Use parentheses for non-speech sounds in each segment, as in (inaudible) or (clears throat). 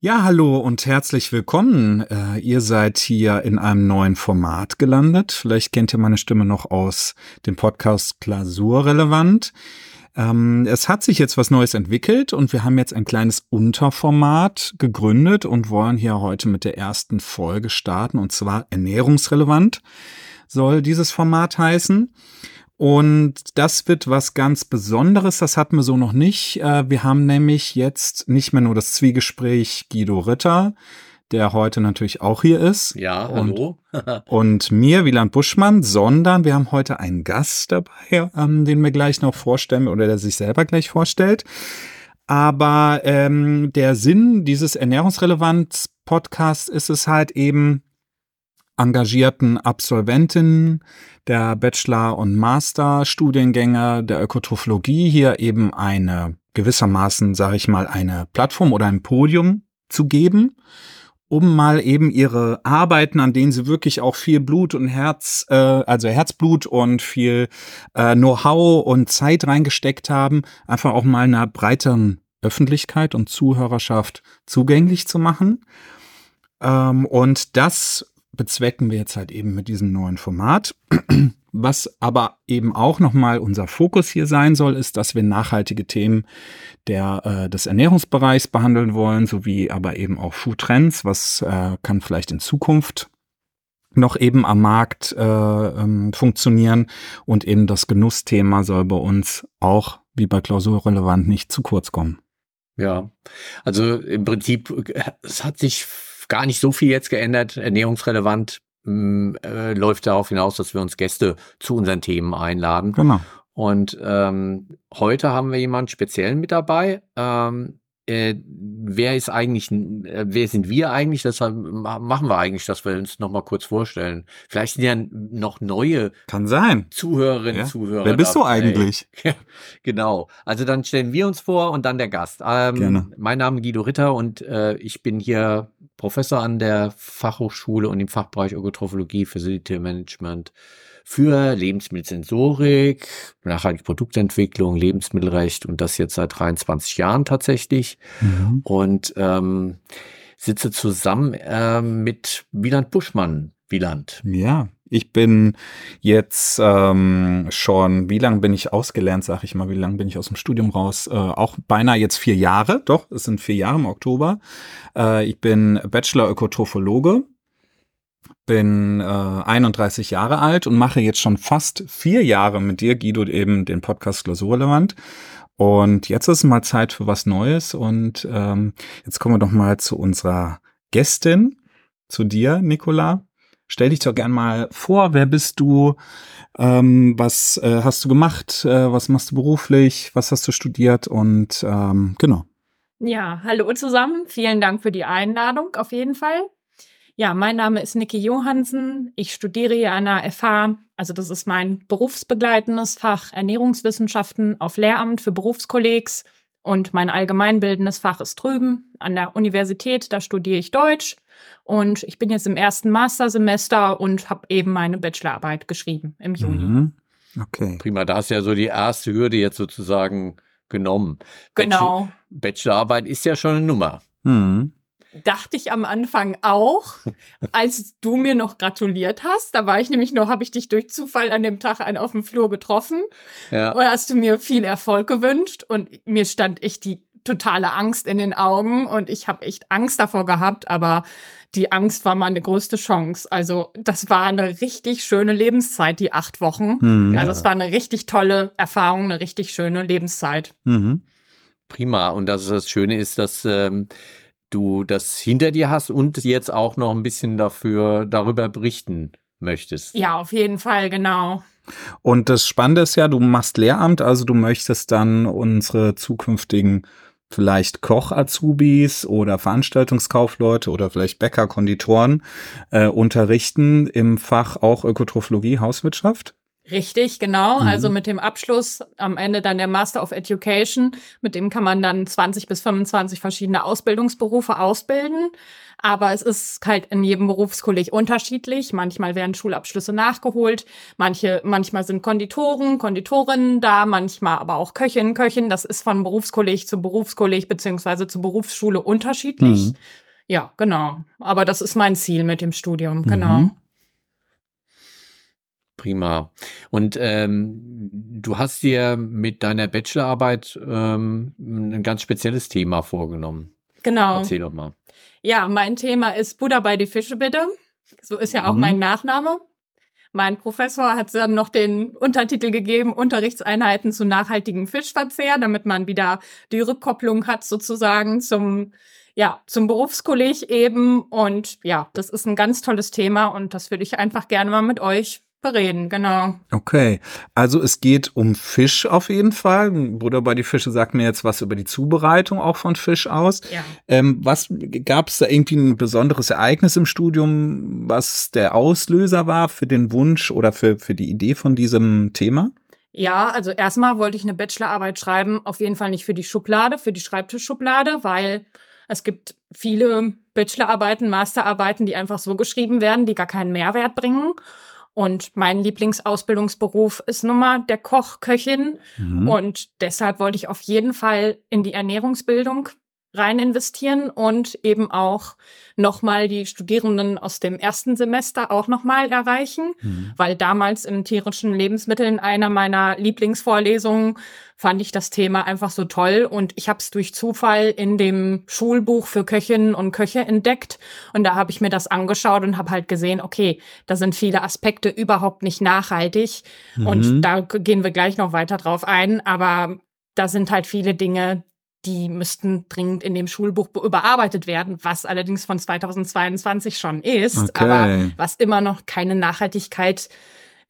Ja, hallo und herzlich willkommen. Äh, ihr seid hier in einem neuen Format gelandet. Vielleicht kennt ihr meine Stimme noch aus dem Podcast Klausurrelevant. Ähm, es hat sich jetzt was Neues entwickelt und wir haben jetzt ein kleines Unterformat gegründet und wollen hier heute mit der ersten Folge starten und zwar ernährungsrelevant soll dieses Format heißen. Und das wird was ganz Besonderes, das hatten wir so noch nicht. Äh, wir haben nämlich jetzt nicht mehr nur das Zwiegespräch Guido Ritter, der heute natürlich auch hier ist. Ja, hallo. Und, (laughs) und mir, Wieland Buschmann, sondern wir haben heute einen Gast dabei, ähm, den wir gleich noch vorstellen oder der sich selber gleich vorstellt. Aber ähm, der Sinn dieses Ernährungsrelevanz-Podcasts ist es halt eben, engagierten Absolventinnen der Bachelor- und Master-Studiengänge der Ökotrophologie hier eben eine gewissermaßen, sage ich mal, eine Plattform oder ein Podium zu geben, um mal eben ihre Arbeiten, an denen sie wirklich auch viel Blut und Herz, äh, also Herzblut und viel äh, Know-how und Zeit reingesteckt haben, einfach auch mal einer breiteren Öffentlichkeit und Zuhörerschaft zugänglich zu machen. Ähm, und das bezwecken wir jetzt halt eben mit diesem neuen Format. (clears throat) Was aber eben auch nochmal unser Fokus hier sein soll, ist, dass wir nachhaltige Themen der, äh, des Ernährungsbereichs behandeln wollen, sowie aber eben auch Food Trends, was äh, kann vielleicht in Zukunft noch eben am Markt äh, ähm, funktionieren und eben das Genussthema soll bei uns auch wie bei Klausurrelevant nicht zu kurz kommen. Ja, also im Prinzip, es hat sich gar nicht so viel jetzt geändert. Ernährungsrelevant mh, mm, äh, läuft darauf hinaus, dass wir uns Gäste zu unseren Themen einladen. Genau. Und ähm, heute haben wir jemanden speziell mit dabei. Ähm, äh, wer ist eigentlich, äh, wer sind wir eigentlich? Deshalb machen wir eigentlich, dass wir uns noch mal kurz vorstellen. Vielleicht sind ja noch neue Kann sein. Zuhörerinnen, ja. Zuhörer. Wer bist du eigentlich? (laughs) genau. Also dann stellen wir uns vor und dann der Gast. Ähm, Gerne. Mein Name ist Guido Ritter und äh, ich bin hier Professor an der Fachhochschule und im Fachbereich Ökotrophologie, Facility Management für Lebensmittelsensorik, nachhaltige Produktentwicklung, Lebensmittelrecht und das jetzt seit 23 Jahren tatsächlich. Mhm. Und ähm, sitze zusammen äh, mit Wieland Buschmann. Wieland. Ja, ich bin jetzt ähm, schon, wie lange bin ich ausgelernt, sag ich mal, wie lange bin ich aus dem Studium raus? Äh, auch beinahe jetzt vier Jahre, doch, es sind vier Jahre im Oktober. Äh, ich bin Bachelor Ökotrophologe bin äh, 31 Jahre alt und mache jetzt schon fast vier Jahre mit dir, Guido, eben den Podcast Klausurrelevant. Und jetzt ist mal Zeit für was Neues. Und ähm, jetzt kommen wir doch mal zu unserer Gästin, zu dir, Nicola. Stell dich doch gern mal vor, wer bist du? Ähm, was äh, hast du gemacht? Äh, was machst du beruflich? Was hast du studiert? Und ähm, genau. Ja, hallo zusammen. Vielen Dank für die Einladung auf jeden Fall. Ja, mein Name ist Niki Johansen. Ich studiere hier an der FH, also das ist mein berufsbegleitendes Fach Ernährungswissenschaften auf Lehramt für Berufskollegs und mein allgemeinbildendes Fach ist drüben an der Universität, da studiere ich Deutsch und ich bin jetzt im ersten Mastersemester und habe eben meine Bachelorarbeit geschrieben im Juni. Mhm. Okay. Prima, da ist ja so die erste Hürde jetzt sozusagen genommen. Genau. Bachelorarbeit ist ja schon eine Nummer. Mhm dachte ich am Anfang auch, als du mir noch gratuliert hast. Da war ich nämlich noch, habe ich dich durch Zufall an dem Tag auf dem Flur getroffen. Ja. Und hast du mir viel Erfolg gewünscht und mir stand echt die totale Angst in den Augen und ich habe echt Angst davor gehabt, aber die Angst war meine größte Chance. Also das war eine richtig schöne Lebenszeit, die acht Wochen. Mhm, also es war eine richtig tolle Erfahrung, eine richtig schöne Lebenszeit. Mhm. Prima. Und das, das Schöne ist, dass ähm, du das hinter dir hast und jetzt auch noch ein bisschen dafür darüber berichten möchtest. Ja, auf jeden Fall, genau. Und das Spannende ist ja, du machst Lehramt, also du möchtest dann unsere zukünftigen vielleicht Koch-Azubis oder Veranstaltungskaufleute oder vielleicht Bäcker, Konditoren äh, unterrichten im Fach auch Ökotrophologie, Hauswirtschaft? Richtig, genau. Mhm. Also mit dem Abschluss am Ende dann der Master of Education, mit dem kann man dann 20 bis 25 verschiedene Ausbildungsberufe ausbilden. Aber es ist halt in jedem Berufskolleg unterschiedlich. Manchmal werden Schulabschlüsse nachgeholt. Manche, manchmal sind Konditoren, Konditorinnen da, manchmal aber auch Köchinnen, Köchin. Das ist von Berufskolleg zu Berufskolleg beziehungsweise zu Berufsschule unterschiedlich. Mhm. Ja, genau. Aber das ist mein Ziel mit dem Studium, genau. Mhm. Prima. Und ähm, du hast dir mit deiner Bachelorarbeit ähm, ein ganz spezielles Thema vorgenommen. Genau. Erzähl doch mal. Ja, mein Thema ist Buddha bei die Fische bitte. So ist ja auch mhm. mein Nachname. Mein Professor hat dann noch den Untertitel gegeben, Unterrichtseinheiten zu nachhaltigem Fischverzehr, damit man wieder die Rückkopplung hat sozusagen zum, ja, zum Berufskolleg eben. Und ja, das ist ein ganz tolles Thema und das würde ich einfach gerne mal mit euch bereden, genau. Okay, also es geht um Fisch auf jeden Fall. Bruder bei die Fische sagt mir jetzt was über die Zubereitung auch von Fisch aus. Ja. Ähm, was gab es da irgendwie ein besonderes Ereignis im Studium, was der Auslöser war für den Wunsch oder für, für die Idee von diesem Thema? Ja, also erstmal wollte ich eine Bachelorarbeit schreiben, auf jeden Fall nicht für die Schublade, für die Schreibtischschublade, weil es gibt viele Bachelorarbeiten, Masterarbeiten, die einfach so geschrieben werden, die gar keinen Mehrwert bringen. Und mein Lieblingsausbildungsberuf ist nun mal der Koch, Köchin. Mhm. Und deshalb wollte ich auf jeden Fall in die Ernährungsbildung rein investieren und eben auch nochmal die Studierenden aus dem ersten Semester auch nochmal erreichen, mhm. weil damals in tierischen Lebensmitteln einer meiner Lieblingsvorlesungen fand ich das Thema einfach so toll und ich habe es durch Zufall in dem Schulbuch für Köchinnen und Köche entdeckt und da habe ich mir das angeschaut und habe halt gesehen, okay, da sind viele Aspekte überhaupt nicht nachhaltig mhm. und da gehen wir gleich noch weiter drauf ein, aber da sind halt viele Dinge, die müssten dringend in dem Schulbuch überarbeitet werden, was allerdings von 2022 schon ist, okay. aber was immer noch keine Nachhaltigkeit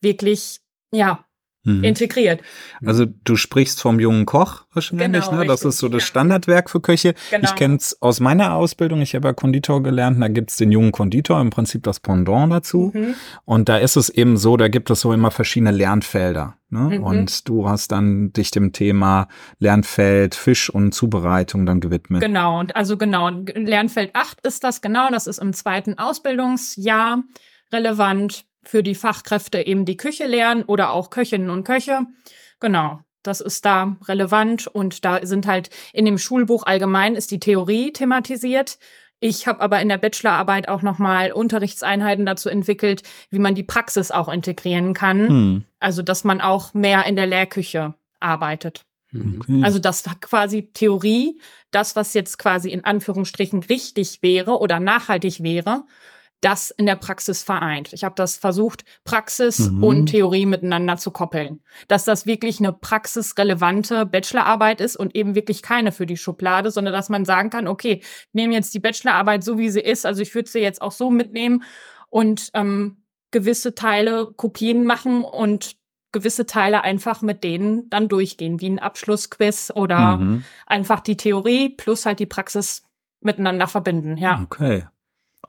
wirklich, ja, mhm. integriert. Also du sprichst vom jungen Koch wahrscheinlich, genau, ne? Das richtig, ist so das Standardwerk für Köche. Genau. Ich kenne es aus meiner Ausbildung, ich habe ja Konditor gelernt, da gibt es den jungen Konditor, im Prinzip das Pendant dazu. Mhm. Und da ist es eben so, da gibt es so immer verschiedene Lernfelder. Ne? Mhm. Und du hast dann dich dem Thema Lernfeld Fisch und Zubereitung dann gewidmet. Genau, und also genau, Lernfeld 8 ist das genau, das ist im zweiten Ausbildungsjahr relevant für die Fachkräfte eben die Küche lernen oder auch Köchinnen und Köche. Genau. Das ist da relevant und da sind halt in dem Schulbuch allgemein ist die Theorie thematisiert. Ich habe aber in der Bachelorarbeit auch nochmal Unterrichtseinheiten dazu entwickelt, wie man die Praxis auch integrieren kann. Hm. Also, dass man auch mehr in der Lehrküche arbeitet. Okay. Also, dass quasi Theorie, das, was jetzt quasi in Anführungsstrichen richtig wäre oder nachhaltig wäre, das in der Praxis vereint. Ich habe das versucht, Praxis mhm. und Theorie miteinander zu koppeln. Dass das wirklich eine praxisrelevante Bachelorarbeit ist und eben wirklich keine für die Schublade, sondern dass man sagen kann, okay, nehme jetzt die Bachelorarbeit so, wie sie ist. Also ich würde sie jetzt auch so mitnehmen und ähm, gewisse Teile Kopien machen und gewisse Teile einfach mit denen dann durchgehen, wie ein Abschlussquiz oder mhm. einfach die Theorie plus halt die Praxis miteinander verbinden. Ja. Okay.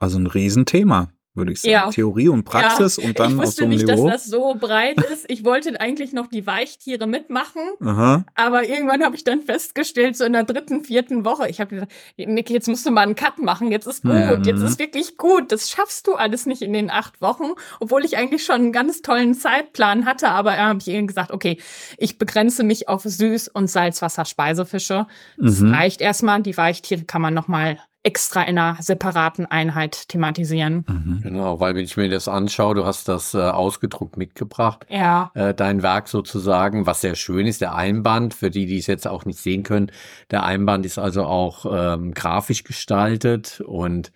Also ein Riesenthema würde ich sagen. Ja. Theorie und Praxis ja. und dann ich aus so einem nicht, Niveau. dass das so breit ist. Ich wollte eigentlich noch die Weichtiere mitmachen, Aha. aber irgendwann habe ich dann festgestellt, so in der dritten, vierten Woche, ich habe gesagt, Niki, jetzt musst du mal einen Cut machen, jetzt ist gut, mhm. jetzt ist wirklich gut. Das schaffst du alles nicht in den acht Wochen, obwohl ich eigentlich schon einen ganz tollen Zeitplan hatte, aber da habe ich ihnen gesagt, okay, ich begrenze mich auf Süß- und Salzwasser-Speisefische. Das mhm. reicht erstmal, die Weichtiere kann man nochmal extra in einer separaten Einheit thematisieren. Mhm. Genau, weil wenn ich mir das anschaue, du hast das äh, ausgedruckt mitgebracht. Ja. Äh, dein Werk sozusagen, was sehr schön ist, der Einband, für die, die es jetzt auch nicht sehen können. Der Einband ist also auch ähm, grafisch gestaltet und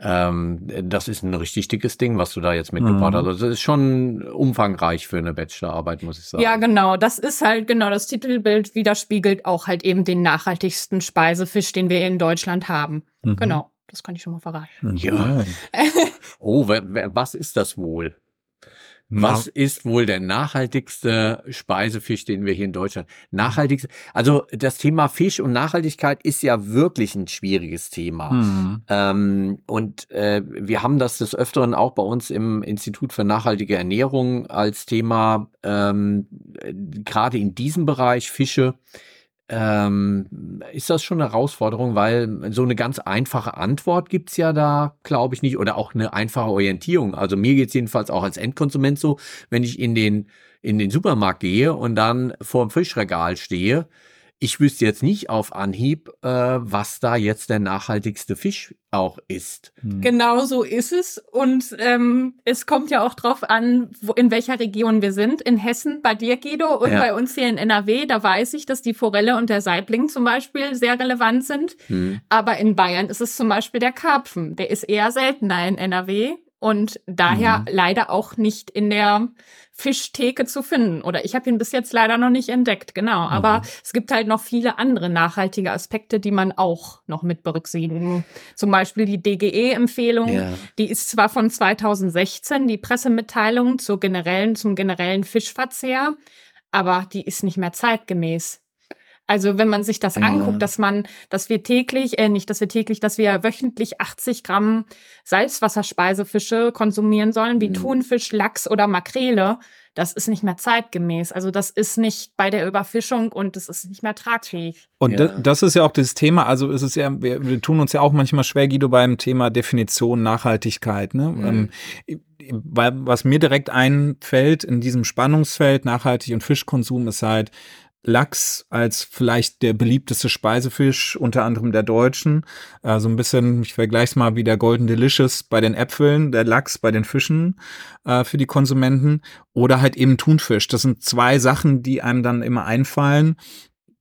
ähm, das ist ein richtig dickes Ding, was du da jetzt mitgebracht mhm. hast. Also das ist schon umfangreich für eine Bachelorarbeit, muss ich sagen. Ja, genau. Das ist halt, genau, das Titelbild widerspiegelt auch halt eben den nachhaltigsten Speisefisch, den wir in Deutschland haben. Mhm. Genau. Das kann ich schon mal verraten. Ja. (laughs) oh, wer, wer, was ist das wohl? Was ist wohl der nachhaltigste Speisefisch, den wir hier in Deutschland? Nachhaltigste, also das Thema Fisch und Nachhaltigkeit ist ja wirklich ein schwieriges Thema. Mhm. Ähm, und äh, wir haben das des Öfteren auch bei uns im Institut für nachhaltige Ernährung als Thema, ähm, gerade in diesem Bereich Fische ähm, ist das schon eine Herausforderung, weil so eine ganz einfache Antwort gibt's ja da, glaube ich, nicht, oder auch eine einfache Orientierung. Also mir geht's jedenfalls auch als Endkonsument so, wenn ich in den, in den Supermarkt gehe und dann vor dem Fischregal stehe, ich wüsste jetzt nicht auf Anhieb, äh, was da jetzt der nachhaltigste Fisch auch ist. Hm. Genau so ist es. Und ähm, es kommt ja auch drauf an, wo, in welcher Region wir sind. In Hessen bei dir, Guido, und ja. bei uns hier in NRW, da weiß ich, dass die Forelle und der Saibling zum Beispiel sehr relevant sind. Hm. Aber in Bayern ist es zum Beispiel der Karpfen. Der ist eher seltener in NRW und daher mhm. leider auch nicht in der Fischtheke zu finden. Oder ich habe ihn bis jetzt leider noch nicht entdeckt, genau. Aber mhm. es gibt halt noch viele andere nachhaltige Aspekte, die man auch noch mit berücksichtigen. Zum Beispiel die DGE-Empfehlung, ja. die ist zwar von 2016, die Pressemitteilung zur generellen, zum generellen Fischverzehr, aber die ist nicht mehr zeitgemäß. Also wenn man sich das ja. anguckt, dass man, dass wir täglich, äh, nicht, dass wir täglich, dass wir wöchentlich 80 Gramm Salzwasserspeisefische konsumieren sollen, wie mhm. Thunfisch, Lachs oder Makrele, das ist nicht mehr zeitgemäß. Also das ist nicht bei der Überfischung und das ist nicht mehr tragfähig. Und ja. das ist ja auch das Thema, also ist es ja, wir, wir, tun uns ja auch manchmal schwer, Guido, beim Thema Definition Nachhaltigkeit. Ne? Mhm. Ähm, weil was mir direkt einfällt in diesem Spannungsfeld Nachhaltig und Fischkonsum ist halt, Lachs als vielleicht der beliebteste Speisefisch, unter anderem der Deutschen. Äh, so ein bisschen, ich vergleiche es mal wie der Golden Delicious bei den Äpfeln, der Lachs bei den Fischen äh, für die Konsumenten. Oder halt eben Thunfisch. Das sind zwei Sachen, die einem dann immer einfallen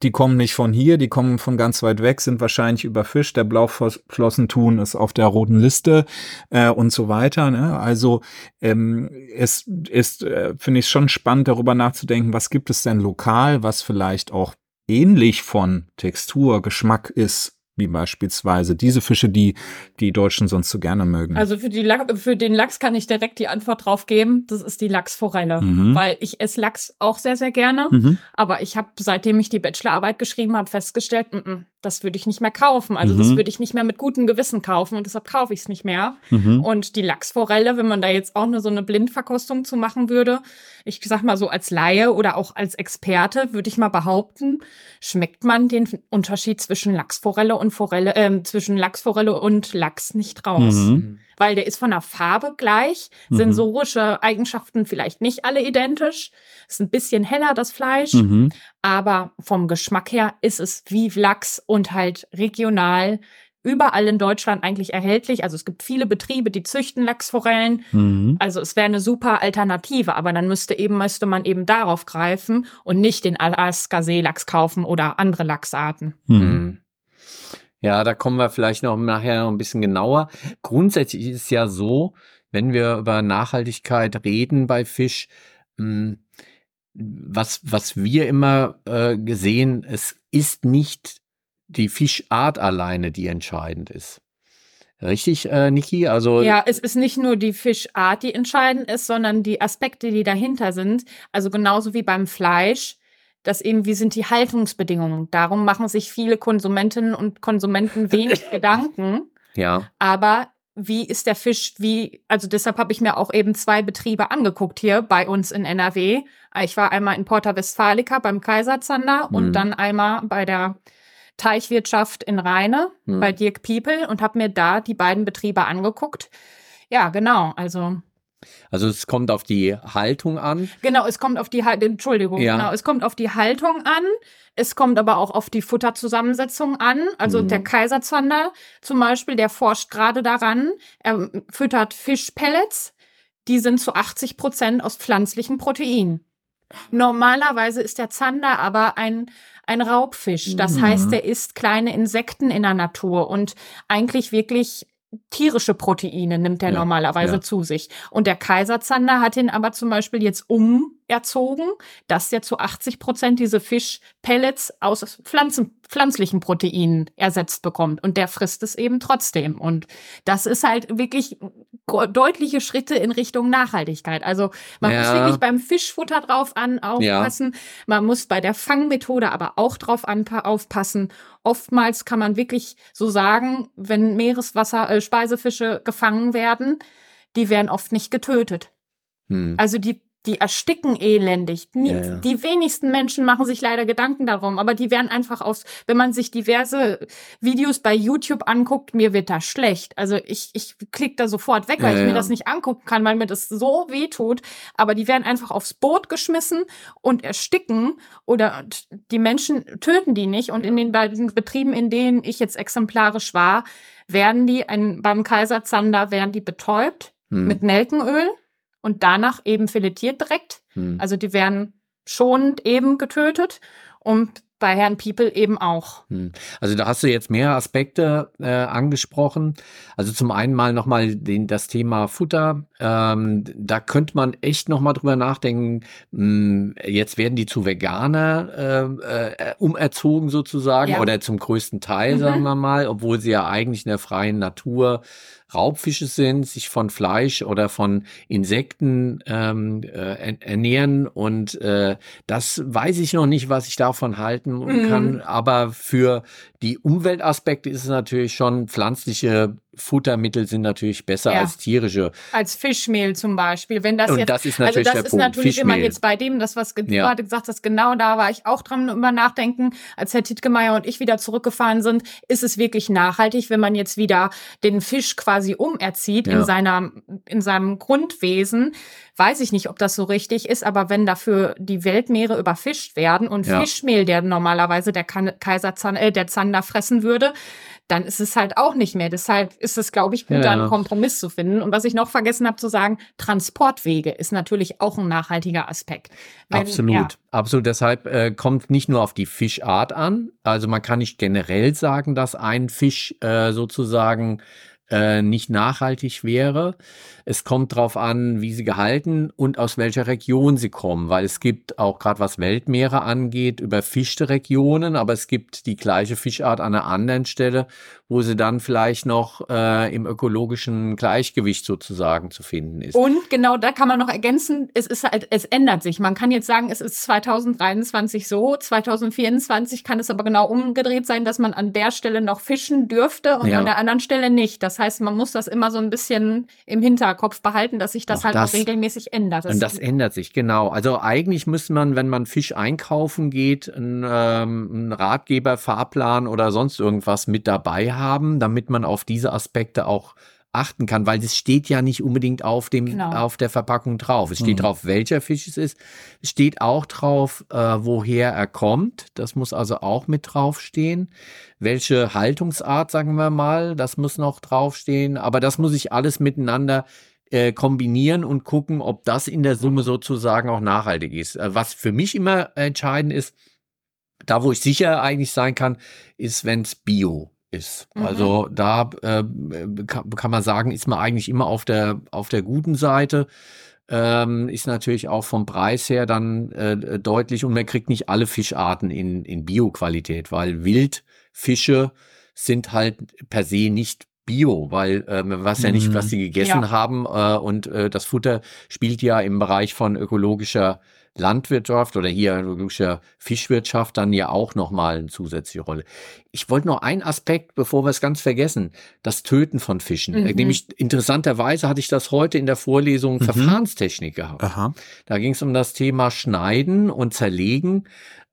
die kommen nicht von hier, die kommen von ganz weit weg, sind wahrscheinlich überfischt. Der Blauflossenthun ist auf der roten Liste äh, und so weiter. Ne? Also ähm, es ist, äh, finde ich, schon spannend, darüber nachzudenken, was gibt es denn lokal, was vielleicht auch ähnlich von Textur, Geschmack ist wie beispielsweise diese Fische, die die Deutschen sonst so gerne mögen. Also für, die für den Lachs kann ich direkt die Antwort drauf geben. Das ist die Lachsforelle, mhm. weil ich esse Lachs auch sehr, sehr gerne. Mhm. Aber ich habe, seitdem ich die Bachelorarbeit geschrieben habe, festgestellt, m -m, das würde ich nicht mehr kaufen. Also mhm. das würde ich nicht mehr mit gutem Gewissen kaufen und deshalb kaufe ich es nicht mehr. Mhm. Und die Lachsforelle, wenn man da jetzt auch nur so eine Blindverkostung zu machen würde, ich sag mal so als Laie oder auch als Experte, würde ich mal behaupten, schmeckt man den Unterschied zwischen Lachsforelle und Forelle, äh, zwischen Lachsforelle und Lachs nicht raus. Mhm. Weil der ist von der Farbe gleich, mhm. sensorische Eigenschaften vielleicht nicht alle identisch, ist ein bisschen heller das Fleisch, mhm. aber vom Geschmack her ist es wie Lachs und halt regional überall in Deutschland eigentlich erhältlich. Also es gibt viele Betriebe, die züchten Lachsforellen. Mhm. Also es wäre eine super Alternative, aber dann müsste eben, müsste man eben darauf greifen und nicht den Alaska-Seelachs kaufen oder andere Lachsarten. Mhm. Ja, da kommen wir vielleicht noch nachher noch ein bisschen genauer. Grundsätzlich ist es ja so, wenn wir über Nachhaltigkeit reden bei Fisch, hm, was, was wir immer äh, gesehen, es ist nicht die Fischart alleine, die entscheidend ist. Richtig, äh, Niki? Also ja, es ist nicht nur die Fischart, die entscheidend ist, sondern die Aspekte, die dahinter sind. Also genauso wie beim Fleisch, dass eben wie sind die Haltungsbedingungen. Darum machen sich viele Konsumentinnen und Konsumenten wenig (laughs) Gedanken. Ja. Aber wie ist der Fisch, wie, also deshalb habe ich mir auch eben zwei Betriebe angeguckt hier bei uns in NRW. Ich war einmal in Porta Westfalica beim Kaiserzander mhm. und dann einmal bei der Teichwirtschaft in Rheine hm. bei Dirk People und habe mir da die beiden Betriebe angeguckt. Ja, genau. Also also es kommt auf die Haltung an. Genau, es kommt auf die Haltung, Entschuldigung, ja. genau, es kommt auf die Haltung an. Es kommt aber auch auf die Futterzusammensetzung an. Also mhm. der Kaiserzander zum Beispiel, der forscht gerade daran. Er füttert Fischpellets. Die sind zu 80 Prozent aus pflanzlichen Proteinen. Normalerweise ist der Zander aber ein ein Raubfisch. Das mhm. heißt, er isst kleine Insekten in der Natur und eigentlich wirklich tierische Proteine nimmt er ja, normalerweise ja. zu sich. Und der Kaiserzander hat ihn aber zum Beispiel jetzt umerzogen, dass er zu 80 Prozent diese Fischpellets aus Pflanzen, pflanzlichen Proteinen ersetzt bekommt. Und der frisst es eben trotzdem. Und das ist halt wirklich deutliche Schritte in Richtung Nachhaltigkeit. Also man ja. muss wirklich beim Fischfutter drauf an aufpassen. Man muss bei der Fangmethode aber auch drauf an, aufpassen. Oftmals kann man wirklich so sagen, wenn Meereswasser, äh, Speisefische gefangen werden, die werden oft nicht getötet. Hm. Also die die ersticken elendig. Nie, ja, ja. Die wenigsten Menschen machen sich leider Gedanken darum, aber die werden einfach aus, wenn man sich diverse Videos bei YouTube anguckt, mir wird da schlecht. Also ich, ich klicke da sofort weg, weil ja, ich mir das nicht angucken kann, weil mir das so weh tut. Aber die werden einfach aufs Boot geschmissen und ersticken oder die Menschen töten die nicht. Und in den beiden Betrieben, in denen ich jetzt exemplarisch war, werden die ein, beim Kaiser Zander werden die betäubt hm. mit Nelkenöl und danach eben filetiert direkt. Hm. Also die werden schonend eben getötet und bei Herrn People eben auch. Hm. Also da hast du jetzt mehrere Aspekte äh, angesprochen. Also zum einen mal nochmal das Thema Futter. Ähm, da könnte man echt nochmal drüber nachdenken. Hm, jetzt werden die zu Veganer äh, äh, umerzogen sozusagen ja. oder zum größten Teil, mhm. sagen wir mal, obwohl sie ja eigentlich in der freien Natur Raubfische sind, sich von Fleisch oder von Insekten ähm, äh, ernähren. Und äh, das weiß ich noch nicht, was ich davon halten mhm. kann. Aber für die Umweltaspekte ist es natürlich schon pflanzliche Futtermittel sind natürlich besser ja. als tierische. Als Fischmehl zum Beispiel. Wenn das und jetzt, das ist natürlich also das ist natürlich, Fischmehl. man jetzt bei dem, das was du ja. gerade gesagt hast, genau da war ich auch dran über nachdenken, als Herr Tittgemeier und ich wieder zurückgefahren sind, ist es wirklich nachhaltig, wenn man jetzt wieder den Fisch quasi umerzieht ja. in seiner, in seinem Grundwesen. Weiß ich nicht, ob das so richtig ist, aber wenn dafür die Weltmeere überfischt werden und Fischmehl, der normalerweise der Kaiser äh, der Zander fressen würde, dann ist es halt auch nicht mehr. Deshalb ist es, glaube ich, gut, ja. da einen Kompromiss zu finden. Und was ich noch vergessen habe zu sagen, Transportwege ist natürlich auch ein nachhaltiger Aspekt. Wenn, absolut, ja. absolut. Deshalb äh, kommt nicht nur auf die Fischart an. Also man kann nicht generell sagen, dass ein Fisch äh, sozusagen äh, nicht nachhaltig wäre. Es kommt darauf an, wie sie gehalten und aus welcher Region sie kommen, weil es gibt auch gerade was Weltmeere angeht, überfischte Regionen, aber es gibt die gleiche Fischart an einer anderen Stelle, wo sie dann vielleicht noch äh, im ökologischen Gleichgewicht sozusagen zu finden ist. Und genau da kann man noch ergänzen, es ist halt, es ändert sich. Man kann jetzt sagen, es ist 2023 so, 2024 kann es aber genau umgedreht sein, dass man an der Stelle noch fischen dürfte und ja. an der anderen Stelle nicht. Das heißt, man muss das immer so ein bisschen im Hinterkopf behalten, dass sich das auch halt das, auch regelmäßig ändert. Das und das ändert sich, genau. Also eigentlich müsste man, wenn man Fisch einkaufen geht, einen, ähm, einen Ratgeber, Fahrplan oder sonst irgendwas mit dabei haben, damit man auf diese Aspekte auch achten kann, weil das steht ja nicht unbedingt auf dem genau. auf der Verpackung drauf. Es steht mhm. drauf, welcher Fisch es ist. Es steht auch drauf, äh, woher er kommt. Das muss also auch mit draufstehen. Welche Haltungsart, sagen wir mal, das muss noch draufstehen. Aber das muss ich alles miteinander äh, kombinieren und gucken, ob das in der Summe sozusagen auch nachhaltig ist. Äh, was für mich immer entscheidend ist, da wo ich sicher eigentlich sein kann, ist, wenn es Bio ist. Mhm. Also da äh, kann, kann, man sagen, ist man eigentlich immer auf der, auf der guten Seite. Ähm, ist natürlich auch vom Preis her dann äh, deutlich und man kriegt nicht alle Fischarten in, in Bio-Qualität, weil Wildfische sind halt per se nicht Bio, weil äh, man weiß ja nicht, was mhm. sie gegessen ja. haben äh, und äh, das Futter spielt ja im Bereich von ökologischer Landwirtschaft oder hier ökologischer Fischwirtschaft dann ja auch nochmal eine zusätzliche Rolle. Ich wollte noch einen Aspekt, bevor wir es ganz vergessen, das Töten von Fischen. Mhm. Nämlich interessanterweise hatte ich das heute in der Vorlesung mhm. Verfahrenstechnik gehabt. Aha. Da ging es um das Thema Schneiden und Zerlegen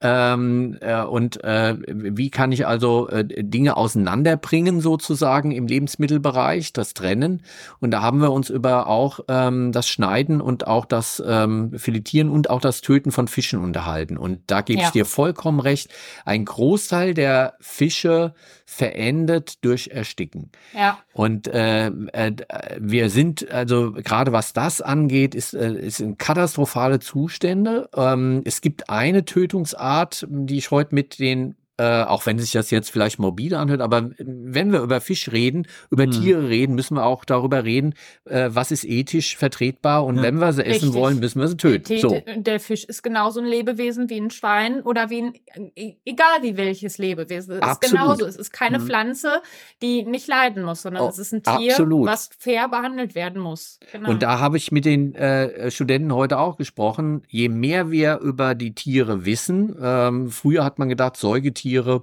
ähm, äh, und äh, wie kann ich also äh, Dinge auseinanderbringen sozusagen im Lebensmittelbereich, das Trennen. Und da haben wir uns über auch ähm, das Schneiden und auch das ähm, Filetieren und auch das Töten von Fischen unterhalten. Und da gebe ja. ich dir vollkommen recht. Ein Großteil der Fische verendet durch Ersticken. Ja. Und äh, äh, wir sind, also gerade was das angeht, ist, äh, ist in katastrophale Zustände. Ähm, es gibt eine Tötungsart, die ich heute mit den äh, auch wenn sich das jetzt vielleicht morbide anhört, aber wenn wir über Fisch reden, über hm. Tiere reden, müssen wir auch darüber reden, äh, was ist ethisch vertretbar und ja. wenn wir sie essen Richtig. wollen, müssen wir sie töten. Der, so. der Fisch ist genauso ein Lebewesen wie ein Schwein oder wie ein, e, egal wie welches Lebewesen. Es ist genauso. Es ist keine hm. Pflanze, die nicht leiden muss, sondern oh, es ist ein Tier, absolut. was fair behandelt werden muss. Genau. Und da habe ich mit den äh, Studenten heute auch gesprochen. Je mehr wir über die Tiere wissen, ähm, früher hat man gedacht, Säugetiere Tiere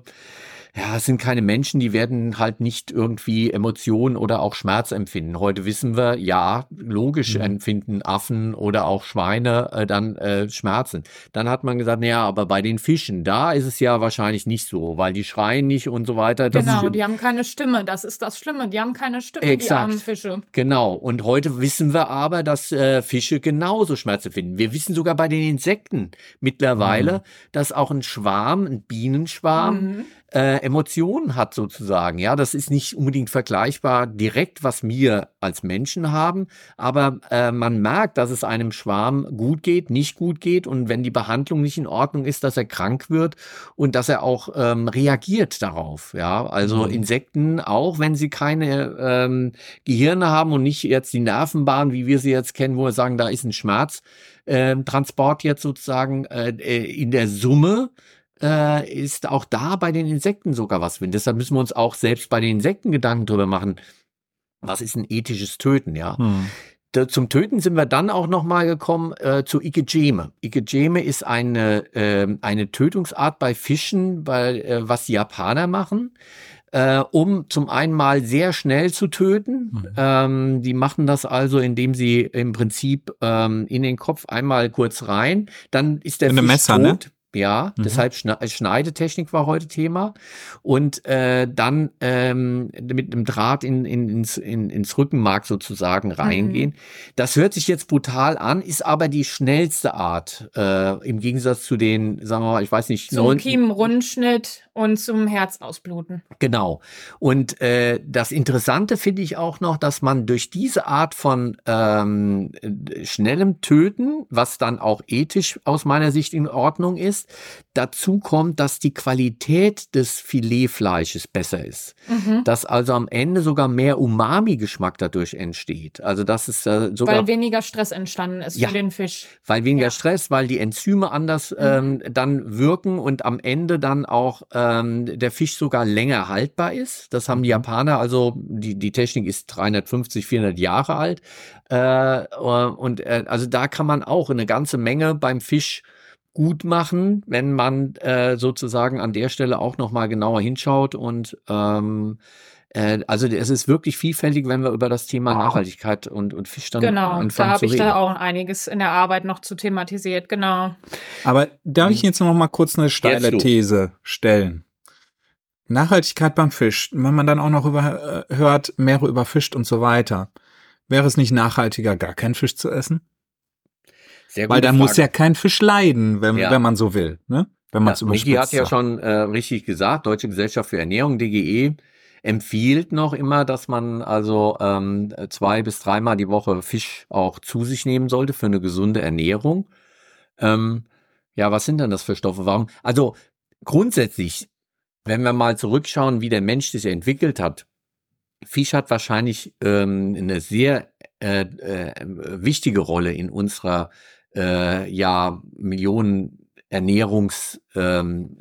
ja, es sind keine Menschen, die werden halt nicht irgendwie Emotionen oder auch Schmerz empfinden. Heute wissen wir, ja, logisch mhm. empfinden Affen oder auch Schweine äh, dann äh, Schmerzen. Dann hat man gesagt, naja, aber bei den Fischen, da ist es ja wahrscheinlich nicht so, weil die schreien nicht und so weiter. Das genau, die haben keine Stimme, das ist das Schlimme, die haben keine Stimme, Exakt. die armen Fische. Genau, und heute wissen wir aber, dass äh, Fische genauso Schmerzen finden. Wir wissen sogar bei den Insekten mittlerweile, mhm. dass auch ein Schwarm, ein Bienenschwarm, mhm äh, Emotionen hat sozusagen. Ja, das ist nicht unbedingt vergleichbar direkt, was wir als Menschen haben, aber äh, man merkt, dass es einem Schwarm gut geht, nicht gut geht und wenn die Behandlung nicht in Ordnung ist, dass er krank wird und dass er auch ähm, reagiert darauf. Ja, also mhm. Insekten, auch wenn sie keine ähm, Gehirne haben und nicht jetzt die Nervenbahn, wie wir sie jetzt kennen, wo wir sagen, da ist ein Schmerztransport äh, jetzt sozusagen äh, in der Summe äh, ist auch da bei den Insekten sogar was. Deshalb müssen wir uns auch selbst bei den Insekten Gedanken drüber machen. Was ist ein ethisches Töten, ja? Hm. Zum Töten sind wir dann auch nochmal gekommen äh, zu Ikejeme. Ikejeme ist eine, äh, eine Tötungsart bei Fischen, bei, äh, was die Japaner machen. Äh, um zum einen mal sehr schnell zu töten. Mhm. Ähm, die machen das also, indem sie im Prinzip ähm, in den Kopf einmal kurz rein, dann ist der Fisch Messer, ne? tot. Ne? Ja, mhm. deshalb Schneidetechnik war heute Thema. Und äh, dann ähm, mit einem Draht in, in, ins, in, ins Rückenmark sozusagen reingehen. Mhm. Das hört sich jetzt brutal an, ist aber die schnellste Art. Äh, Im Gegensatz zu den, sagen wir mal, ich weiß nicht, zum Kiemenrundschnitt und zum Herzausbluten. Genau. Und äh, das Interessante finde ich auch noch, dass man durch diese Art von ähm, schnellem Töten, was dann auch ethisch aus meiner Sicht in Ordnung ist, dazu kommt, dass die Qualität des Filetfleisches besser ist. Mhm. Dass also am Ende sogar mehr Umami-Geschmack dadurch entsteht. Also das ist äh, sogar weil weniger Stress entstanden ist ja, für den Fisch. Weil weniger ja. Stress, weil die Enzyme anders mhm. ähm, dann wirken und am Ende dann auch ähm, der Fisch sogar länger haltbar ist. Das haben die mhm. Japaner, also die die Technik ist 350, 400 Jahre alt. Äh, und äh, also da kann man auch eine ganze Menge beim Fisch gut machen, wenn man äh, sozusagen an der Stelle auch noch mal genauer hinschaut und ähm, äh, also es ist wirklich vielfältig, wenn wir über das Thema Nachhaltigkeit und, und Fischstand genau, anfangen da habe ich da auch einiges in der Arbeit noch zu thematisiert, genau. Aber darf ich hm. jetzt noch mal kurz eine steile These stellen? Nachhaltigkeit beim Fisch, wenn man dann auch noch über, äh, hört, Meere überfischt und so weiter, wäre es nicht nachhaltiger, gar keinen Fisch zu essen? Sehr Weil dann Frage. muss ja kein Fisch leiden, wenn, ja. wenn man so will, ne? Wenn man es ja, Niki hat ja schon äh, richtig gesagt, Deutsche Gesellschaft für Ernährung, DGE, empfiehlt noch immer, dass man also ähm, zwei bis dreimal die Woche Fisch auch zu sich nehmen sollte für eine gesunde Ernährung. Ähm, ja, was sind denn das für Stoffe? Warum? Also grundsätzlich, wenn wir mal zurückschauen, wie der Mensch sich entwickelt hat, Fisch hat wahrscheinlich ähm, eine sehr äh, äh, wichtige Rolle in unserer äh, ja Millionen Ernährungshistorie ähm,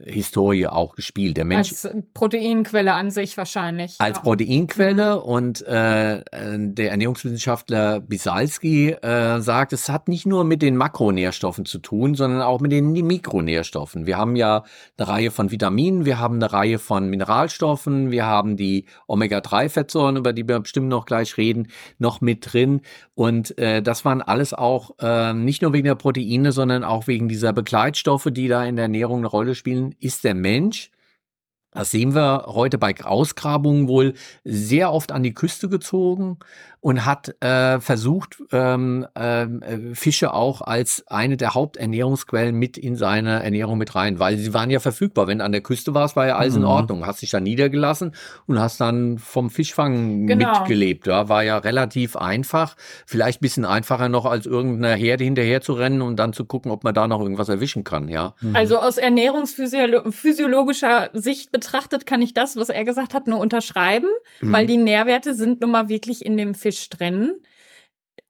auch gespielt. Der Mensch als Proteinquelle an sich wahrscheinlich. Als ja. Proteinquelle und äh, der Ernährungswissenschaftler Bisalski äh, sagt, es hat nicht nur mit den Makronährstoffen zu tun, sondern auch mit den Mikronährstoffen. Wir haben ja eine Reihe von Vitaminen, wir haben eine Reihe von Mineralstoffen, wir haben die Omega-3-Fettsäuren, über die wir bestimmt noch gleich reden, noch mit drin. Und äh, das waren alles auch äh, nicht nur wegen der Proteine, sondern auch wegen dieser Begleitstoffe die da in der Ernährung eine Rolle spielen, ist der Mensch Das sehen wir heute bei Ausgrabungen wohl sehr oft an die Küste gezogen und hat äh, versucht, ähm, äh, Fische auch als eine der Haupternährungsquellen mit in seine Ernährung mit rein, weil sie waren ja verfügbar. Wenn du an der Küste warst, war ja alles mhm. in Ordnung. Hast dich da niedergelassen und hast dann vom Fischfang genau. mitgelebt. Ja, war ja relativ einfach. Vielleicht bisschen einfacher noch als irgendeiner Herde hinterher zu rennen und dann zu gucken, ob man da noch irgendwas erwischen kann. Ja. Mhm. Also aus ernährungsphysiologischer Sicht betrachtet kann ich das, was er gesagt hat, nur unterschreiben, mhm. weil die Nährwerte sind nun mal wirklich in dem Fisch Fisch drin.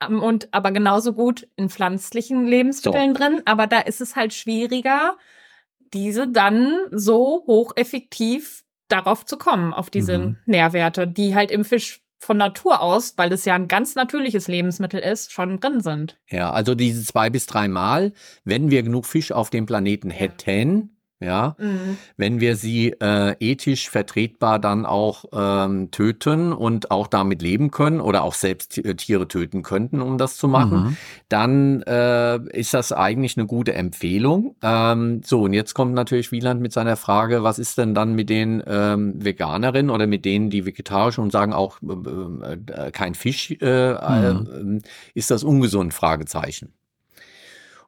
Ähm, und aber genauso gut in pflanzlichen Lebensmitteln so. drin. Aber da ist es halt schwieriger, diese dann so hocheffektiv darauf zu kommen, auf diese mhm. Nährwerte, die halt im Fisch von Natur aus, weil es ja ein ganz natürliches Lebensmittel ist, schon drin sind. Ja, also diese zwei bis drei Mal, wenn wir genug Fisch auf dem Planeten hätten, ja, mhm. wenn wir sie äh, ethisch vertretbar dann auch ähm, töten und auch damit leben können oder auch selbst äh, Tiere töten könnten, um das zu machen, mhm. dann äh, ist das eigentlich eine gute Empfehlung. Ähm, so, und jetzt kommt natürlich Wieland mit seiner Frage, was ist denn dann mit den ähm, Veganerinnen oder mit denen, die vegetarisch und sagen auch äh, äh kein Fisch, äh, mhm. ist das ungesund? Fragezeichen.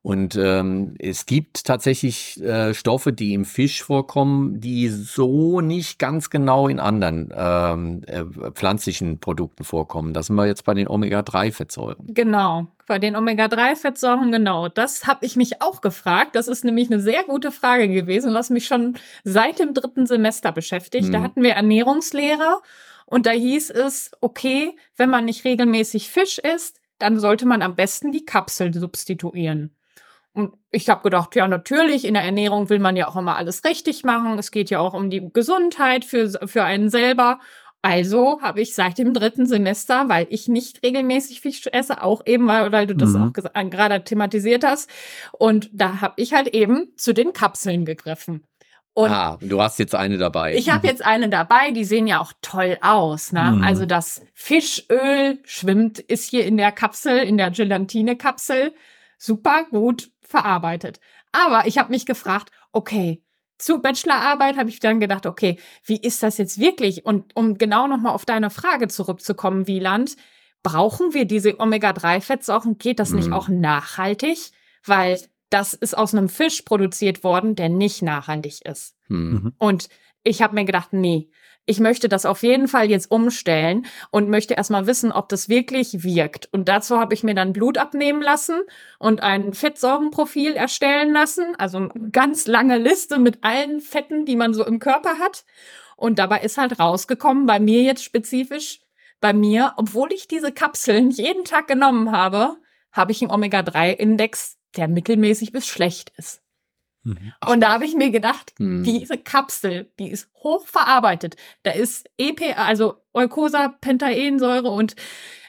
Und ähm, es gibt tatsächlich äh, Stoffe, die im Fisch vorkommen, die so nicht ganz genau in anderen ähm, äh, pflanzlichen Produkten vorkommen. Das sind wir jetzt bei den Omega-3-Fettsäuren. Genau, bei den Omega-3-Fettsäuren, genau. Das habe ich mich auch gefragt. Das ist nämlich eine sehr gute Frage gewesen, was mich schon seit dem dritten Semester beschäftigt. Mhm. Da hatten wir Ernährungslehrer und da hieß es, okay, wenn man nicht regelmäßig Fisch isst, dann sollte man am besten die Kapsel substituieren. Und ich habe gedacht, ja, natürlich, in der Ernährung will man ja auch immer alles richtig machen. Es geht ja auch um die Gesundheit für, für einen selber. Also habe ich seit dem dritten Semester, weil ich nicht regelmäßig Fisch esse, auch eben, weil, weil du das mhm. auch gerade thematisiert hast. Und da habe ich halt eben zu den Kapseln gegriffen. Und ah, du hast jetzt eine dabei. Ich habe jetzt eine dabei, die sehen ja auch toll aus. Ne? Mhm. Also das Fischöl schwimmt, ist hier in der Kapsel, in der Gelatine-Kapsel. Super gut verarbeitet. Aber ich habe mich gefragt, okay, zur Bachelorarbeit habe ich dann gedacht, okay, wie ist das jetzt wirklich? Und um genau nochmal auf deine Frage zurückzukommen, Wieland, brauchen wir diese Omega-3-Fettsäuren? Geht das mhm. nicht auch nachhaltig? Weil das ist aus einem Fisch produziert worden, der nicht nachhaltig ist. Mhm. Und ich habe mir gedacht, nee, ich möchte das auf jeden Fall jetzt umstellen und möchte erstmal wissen, ob das wirklich wirkt. Und dazu habe ich mir dann Blut abnehmen lassen und ein Fettsäurenprofil erstellen lassen. Also eine ganz lange Liste mit allen Fetten, die man so im Körper hat. Und dabei ist halt rausgekommen, bei mir jetzt spezifisch, bei mir, obwohl ich diese Kapseln jeden Tag genommen habe, habe ich einen Omega-3-Index, der mittelmäßig bis schlecht ist. Mhm. Und da habe ich mir gedacht, mhm. diese Kapsel, die ist hochverarbeitet. Da ist EPA, also Eucosa-Pentaensäure und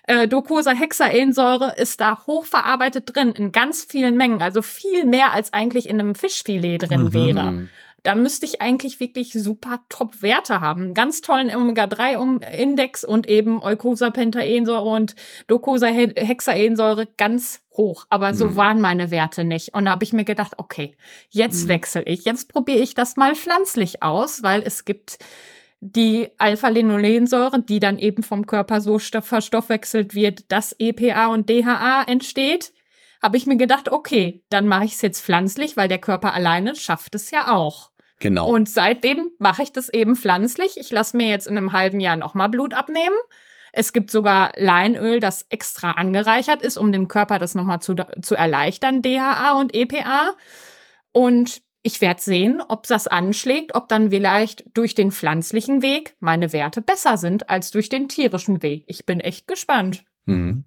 äh, Docosahexaensäure ist da hochverarbeitet drin in ganz vielen Mengen, also viel mehr als eigentlich in einem Fischfilet drin mhm. wäre da müsste ich eigentlich wirklich super Top-Werte haben. Einen ganz tollen Omega-3-Index und eben Eukosapentaensäure und Docosahexaensäure ganz hoch. Aber so mhm. waren meine Werte nicht. Und da habe ich mir gedacht, okay, jetzt mhm. wechsle ich. Jetzt probiere ich das mal pflanzlich aus, weil es gibt die Alpha-Linolensäure, die dann eben vom Körper so verstoffwechselt wird, dass EPA und DHA entsteht habe ich mir gedacht, okay, dann mache ich es jetzt pflanzlich, weil der Körper alleine schafft es ja auch. Genau. Und seitdem mache ich das eben pflanzlich. Ich lasse mir jetzt in einem halben Jahr nochmal Blut abnehmen. Es gibt sogar Leinöl, das extra angereichert ist, um dem Körper das nochmal zu, zu erleichtern, DHA und EPA. Und ich werde sehen, ob das anschlägt, ob dann vielleicht durch den pflanzlichen Weg meine Werte besser sind als durch den tierischen Weg. Ich bin echt gespannt. Mhm.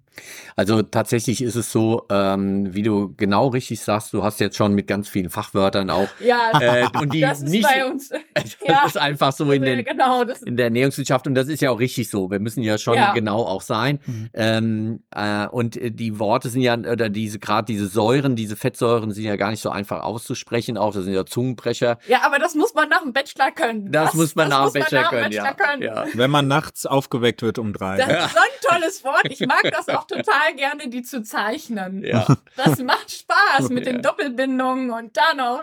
Also tatsächlich ist es so, ähm, wie du genau richtig sagst, du hast jetzt schon mit ganz vielen Fachwörtern auch. Ja, äh, und die das ist nicht, bei uns. (laughs) das ja. ist einfach so in, den, genau, in der Ernährungswissenschaft und das ist ja auch richtig so. Wir müssen ja schon ja. genau auch sein. Mhm. Ähm, äh, und die Worte sind ja, oder diese, gerade diese Säuren, diese Fettsäuren sind ja gar nicht so einfach auszusprechen, auch das sind ja Zungenbrecher. Ja, aber das muss man nach dem Bachelor können. Das, das muss man das nach dem Bachelor, können, Bachelor ja. können. Ja. Wenn man nachts aufgeweckt wird um drei. Das ist so ein tolles Wort. Ich mag das (laughs) auch auch total gerne, die zu zeichnen. Ja. Das macht Spaß mit den Doppelbindungen und dann auch.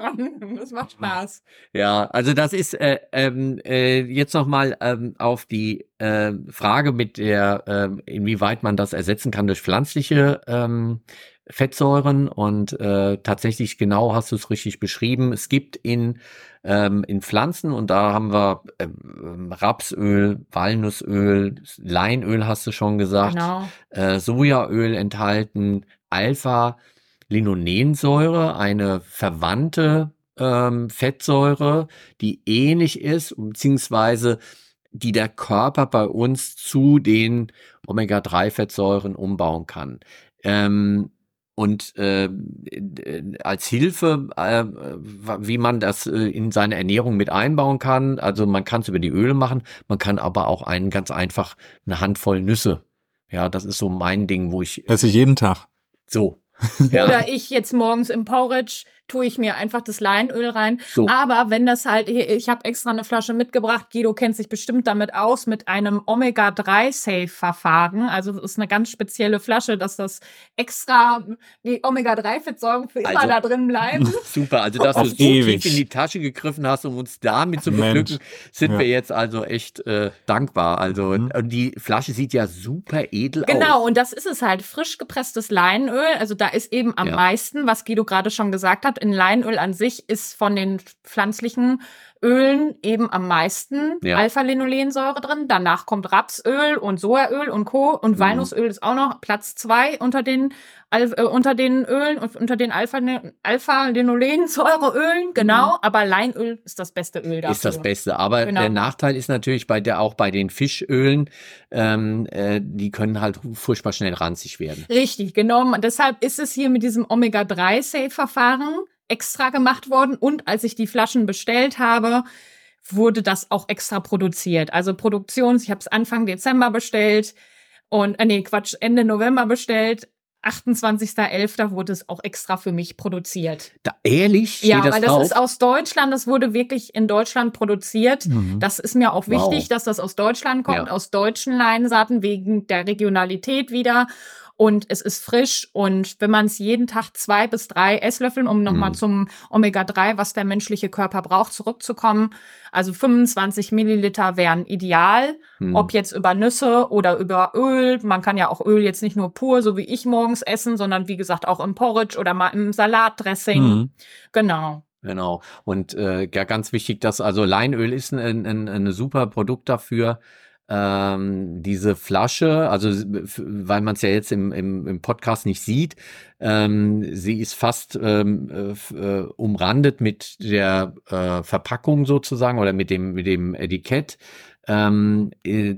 Das macht Spaß. Ja, also das ist äh, ähm, äh, jetzt nochmal ähm, auf die äh, Frage mit der, äh, inwieweit man das ersetzen kann durch pflanzliche ähm, Fettsäuren und äh, tatsächlich genau hast du es richtig beschrieben. Es gibt in ähm, in Pflanzen und da haben wir ähm, Rapsöl, Walnussöl, Leinöl hast du schon gesagt, genau. äh, Sojaöl enthalten, Alpha-Linolensäure, eine verwandte ähm, Fettsäure, die ähnlich ist, beziehungsweise die der Körper bei uns zu den Omega-3-Fettsäuren umbauen kann. Ähm, und äh, als Hilfe, äh, wie man das äh, in seine Ernährung mit einbauen kann. Also man kann es über die Öle machen, man kann aber auch einen ganz einfach eine Handvoll Nüsse. Ja, das ist so mein Ding, wo ich. Esse ich jeden Tag. So. (laughs) Ja. Oder ich jetzt morgens im Porridge tue ich mir einfach das Leinöl rein. So. Aber wenn das halt, ich habe extra eine Flasche mitgebracht, Guido kennt sich bestimmt damit aus, mit einem Omega-3-Safe-Verfahren. Also das ist eine ganz spezielle Flasche, dass das extra die Omega-3-Fettsäuren für immer also, da drin bleiben. (laughs) Super, also dass du so tief in die Tasche gegriffen hast, um uns damit zu beglücken, sind ja. wir jetzt also echt äh, dankbar. Also mhm. und die Flasche sieht ja super edel genau, aus. Genau, und das ist es halt, frisch gepresstes Leinöl. Also da ist eben am ja. meisten, was Guido gerade schon gesagt hat, in Leinöl an sich ist von den pflanzlichen Ölen eben am meisten ja. Alpha-Linolensäure drin. Danach kommt Rapsöl und Sojaöl und Co. Und mhm. Walnussöl ist auch noch Platz zwei unter den, äh, unter den Ölen und unter den Alpha-Linolensäureölen. Genau. Mhm. Aber Leinöl ist das beste Öl dafür. Ist das Beste. Aber genau. der Nachteil ist natürlich bei der, auch bei den Fischölen, ähm, äh, die können halt furchtbar schnell ranzig werden. Richtig, genau. Deshalb ist es hier mit diesem Omega-3-Safe-Verfahren extra gemacht worden und als ich die Flaschen bestellt habe, wurde das auch extra produziert. Also Produktions, ich habe es Anfang Dezember bestellt und äh, nee, Quatsch, Ende November bestellt. 28.11. wurde es auch extra für mich produziert. Da, ehrlich? Ja, das weil das drauf? ist aus Deutschland, das wurde wirklich in Deutschland produziert. Mhm. Das ist mir auch wichtig, wow. dass das aus Deutschland kommt, ja. aus deutschen Leinsaaten, wegen der Regionalität wieder und es ist frisch und wenn man es jeden Tag zwei bis drei Esslöffeln, um nochmal mm. zum Omega-3, was der menschliche Körper braucht, zurückzukommen, also 25 Milliliter wären ideal, mm. ob jetzt über Nüsse oder über Öl. Man kann ja auch Öl jetzt nicht nur pur, so wie ich morgens essen, sondern wie gesagt auch im Porridge oder mal im Salatdressing. Mm. Genau. Genau. Und äh, ja, ganz wichtig, dass also Leinöl ist ein, ein, ein super Produkt dafür ähm, diese Flasche, also weil man es ja jetzt im, im, im Podcast nicht sieht, ähm, sie ist fast ähm, äh, umrandet mit der äh, Verpackung sozusagen oder mit dem, mit dem Etikett ähm, äh,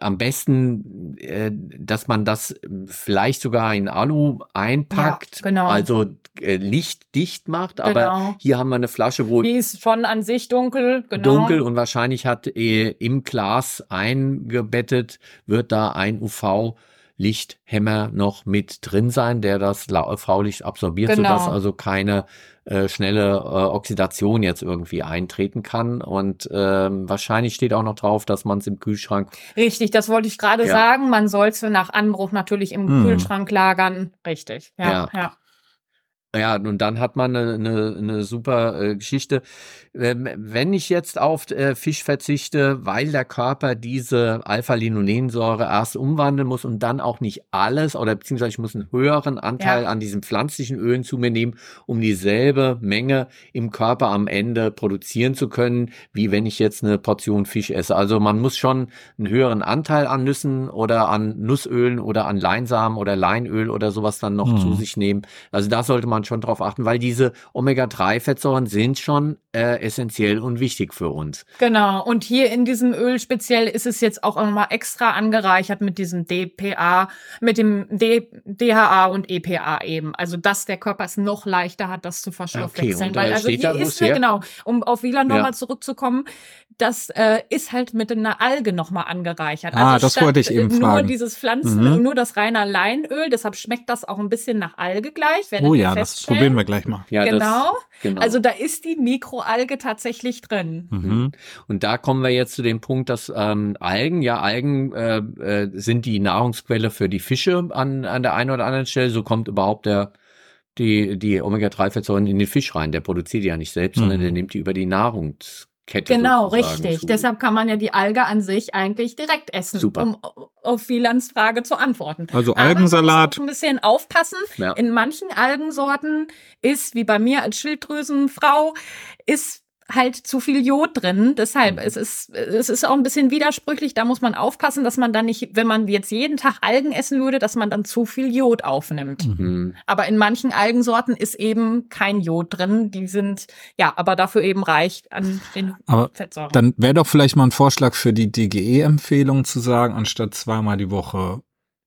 am besten, äh, dass man das vielleicht sogar in Alu einpackt, ja, genau. also äh, lichtdicht macht. Genau. Aber hier haben wir eine Flasche, wo die ist schon an sich dunkel, genau. dunkel und wahrscheinlich hat äh, im Glas eingebettet wird da ein UV Lichthemmer noch mit drin sein, der das UV-Licht absorbiert, genau. sodass also keine äh, schnelle äh, Oxidation jetzt irgendwie eintreten kann. Und ähm, wahrscheinlich steht auch noch drauf, dass man es im Kühlschrank. Richtig, das wollte ich gerade ja. sagen. Man soll es nach Anbruch natürlich im hm. Kühlschrank lagern. Richtig, ja. ja. ja. Ja, und dann hat man eine, eine, eine super äh, Geschichte. Ähm, wenn ich jetzt auf äh, Fisch verzichte, weil der Körper diese Alpha-Linolensäure erst umwandeln muss und dann auch nicht alles oder beziehungsweise ich muss einen höheren Anteil ja. an diesen pflanzlichen Ölen zu mir nehmen, um dieselbe Menge im Körper am Ende produzieren zu können, wie wenn ich jetzt eine Portion Fisch esse. Also man muss schon einen höheren Anteil an Nüssen oder an Nussölen oder an Leinsamen oder Leinöl oder sowas dann noch mhm. zu sich nehmen. Also da sollte man schon drauf achten, weil diese Omega-3-Fettsäuren sind schon äh, essentiell und wichtig für uns. Genau. Und hier in diesem Öl speziell ist es jetzt auch nochmal extra angereichert mit diesem DPA, mit dem D DHA und EPA eben. Also, dass der Körper es noch leichter hat, das zu verschlusswechseln. Okay, weil also hier ist, ja, genau, um auf Wieland ja. nochmal zurückzukommen, das äh, ist halt mit einer Alge nochmal angereichert. Ah, also das wollte ich eben nur fragen. dieses Pflanzen, mhm. nur das reine Leinöl, deshalb schmeckt das auch ein bisschen nach Alge gleich. Oh ja, das probieren wir gleich mal. Ja, genau. Das, genau. Also da ist die Mikro Alge tatsächlich drin. Mhm. Und da kommen wir jetzt zu dem Punkt, dass ähm, Algen, ja, Algen äh, äh, sind die Nahrungsquelle für die Fische an, an der einen oder anderen Stelle. So kommt überhaupt der die, die Omega-3-Fettsäuren in den Fisch rein. Der produziert die ja nicht selbst, mhm. sondern der nimmt die über die Nahrungs Kette genau, richtig. Zu. Deshalb kann man ja die Alge an sich eigentlich direkt essen, Super. um auf Wielands Frage zu antworten. Also Algensalat. Aber ein bisschen aufpassen. Ja. In manchen Algensorten ist, wie bei mir als Schilddrüsenfrau, ist halt zu viel Jod drin. Deshalb, mhm. es ist, es ist auch ein bisschen widersprüchlich. Da muss man aufpassen, dass man dann nicht, wenn man jetzt jeden Tag Algen essen würde, dass man dann zu viel Jod aufnimmt. Mhm. Aber in manchen Algensorten ist eben kein Jod drin. Die sind, ja, aber dafür eben reicht an den aber Fettsäuren. Dann wäre doch vielleicht mal ein Vorschlag für die DGE-Empfehlung zu sagen, anstatt zweimal die Woche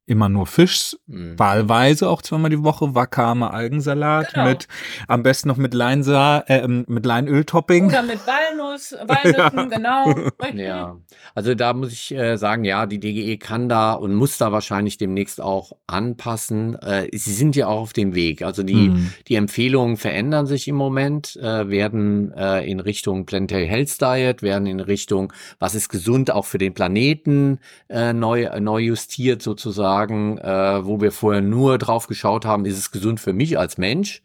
immer nur Fisch, mhm. wahlweise auch zweimal die Woche, Wakame Algensalat genau. mit, am besten noch mit Leinsa, äh, mit Leinöl-Topping. Oder mit Walnuss, Walnüssen, ja. (laughs) (laughs) genau. Ja, also da muss ich äh, sagen, ja, die DGE kann da und muss da wahrscheinlich demnächst auch anpassen. Äh, sie sind ja auch auf dem Weg. Also die, mhm. die Empfehlungen verändern sich im Moment, äh, werden äh, in Richtung Planetary Health Diet, werden in Richtung, was ist gesund auch für den Planeten, äh, neu, neu justiert sozusagen sagen, äh, wo wir vorher nur drauf geschaut haben, ist es gesund für mich als Mensch,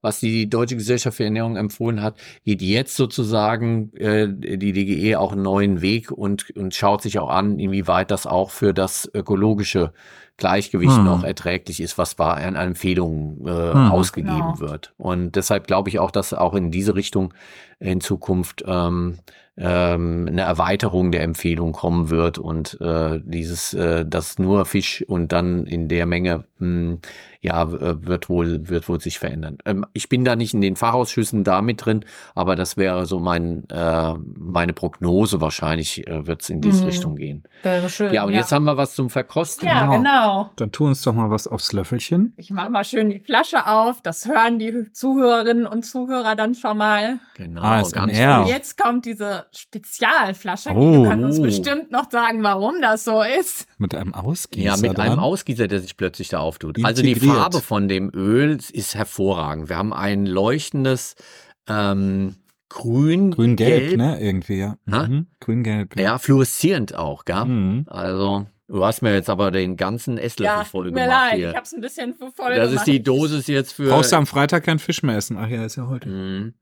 was die Deutsche Gesellschaft für Ernährung empfohlen hat, geht jetzt sozusagen äh, die DGE auch einen neuen Weg und, und schaut sich auch an, inwieweit das auch für das ökologische Gleichgewicht hm. noch erträglich ist, was bei einer Empfehlung äh, hm. ausgegeben genau. wird. Und deshalb glaube ich auch, dass auch in diese Richtung in Zukunft ähm, ähm, eine Erweiterung der Empfehlung kommen wird und äh, dieses, äh, das nur Fisch und dann in der Menge mh, hm, ja, äh, wird wohl, wird wohl sich verändern. Ähm, ich bin da nicht in den Fachausschüssen da mit drin, aber das wäre so mein, äh, meine Prognose. Wahrscheinlich äh, wird es in diese mhm. Richtung gehen. Wäre schön. Ja, und ja. jetzt haben wir was zum Verkosten. Ja, genau. genau. Dann tu uns doch mal was aufs Löffelchen. Ich mache mal schön die Flasche auf. Das hören die Zuhörerinnen und Zuhörer dann schon mal. Genau. Ah, ganz und jetzt kommt diese Spezialflasche. Oh. Du kannst uns bestimmt noch sagen, warum das so ist. Mit einem Ausgießer. Ja, mit dran. einem Ausgießer, der sich plötzlich da auftut. Integriert. Also die Farbe von dem Öl ist hervorragend. Wir haben ein leuchtendes ähm, Grün, Grün-Gelb, ne? Irgendwie, ja. Mhm. Grün-Gelb. Ja. ja, fluoreszierend auch, gell? Mhm. Also, du hast mir jetzt aber den ganzen Esslöffel ja, voll gemacht. Leid. Hier. Ich hab's ein bisschen voll Das gemacht. ist die Dosis jetzt für. Brauchst du am Freitag kein Fisch mehr essen? Ach ja, ist ja heute. Mhm.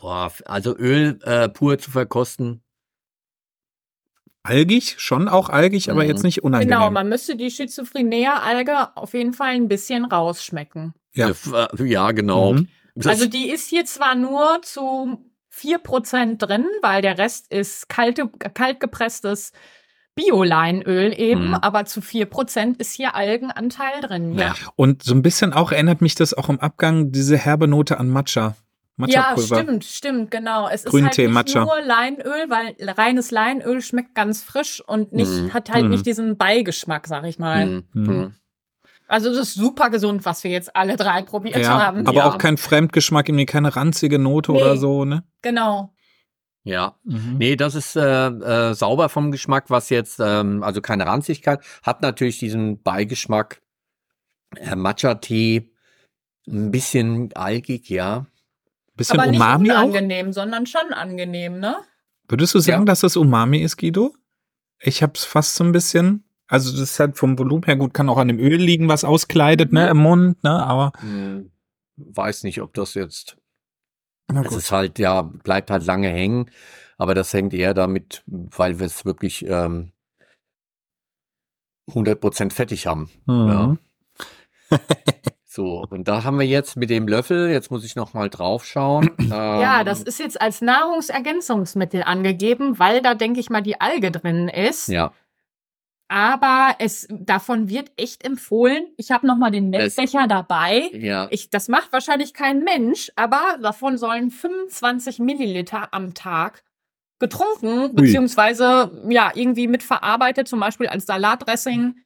Boah, also Öl äh, pur zu verkosten, algig, schon auch algig, aber jetzt mhm. nicht unangenehm. Genau, man müsste die Schizophrenia-Alge auf jeden Fall ein bisschen rausschmecken. Ja, äh, ja genau. Mhm. Also die ist hier zwar nur zu 4% drin, weil der Rest ist kalte, kaltgepresstes Bio-Leinöl eben, mhm. aber zu 4% ist hier Algenanteil drin. Ja. Und so ein bisschen auch erinnert mich das auch im Abgang, diese herbe Note an Matcha. Ja, stimmt, stimmt, genau. Es Grüntee, ist halt nicht Matcha. nur Leinöl, weil reines Leinöl schmeckt ganz frisch und nicht, mm. hat halt mm. nicht diesen Beigeschmack, sag ich mal. Mm. Also das ist super gesund, was wir jetzt alle drei probiert ja, haben. Aber ja. auch kein Fremdgeschmack, irgendwie keine ranzige Note nee, oder so, ne? Genau. Ja, mhm. nee, das ist äh, äh, sauber vom Geschmack, was jetzt, ähm, also keine Ranzigkeit, hat natürlich diesen Beigeschmack äh, Matcha-Tee, ein bisschen algig, ja. Bisschen Aber Umami nicht unangenehm, auch? sondern schon angenehm, ne? Würdest du sagen, ja. dass das Umami ist, Guido? Ich hab's fast so ein bisschen. Also das ist halt vom Volumen her gut, kann auch an dem Öl liegen, was auskleidet, ne, im Mund, ne, aber. Hm, weiß nicht, ob das jetzt. Es ist halt, ja, bleibt halt lange hängen, aber das hängt eher damit, weil wir es wirklich ähm, 100% fettig haben. Mhm. Ja. (laughs) So, und da haben wir jetzt mit dem Löffel, jetzt muss ich noch mal drauf schauen. (clears throat) Ähm, ja, das ist jetzt als Nahrungsergänzungsmittel angegeben, weil da, denke ich mal, die Alge drin ist. Ja. Aber es, davon wird echt empfohlen. Ich habe noch mal den Messbecher dabei. Ja. Ich, das macht wahrscheinlich kein Mensch, aber davon sollen 25 Milliliter am Tag getrunken, Ui. beziehungsweise ja, irgendwie mitverarbeitet, zum Beispiel als Salatdressing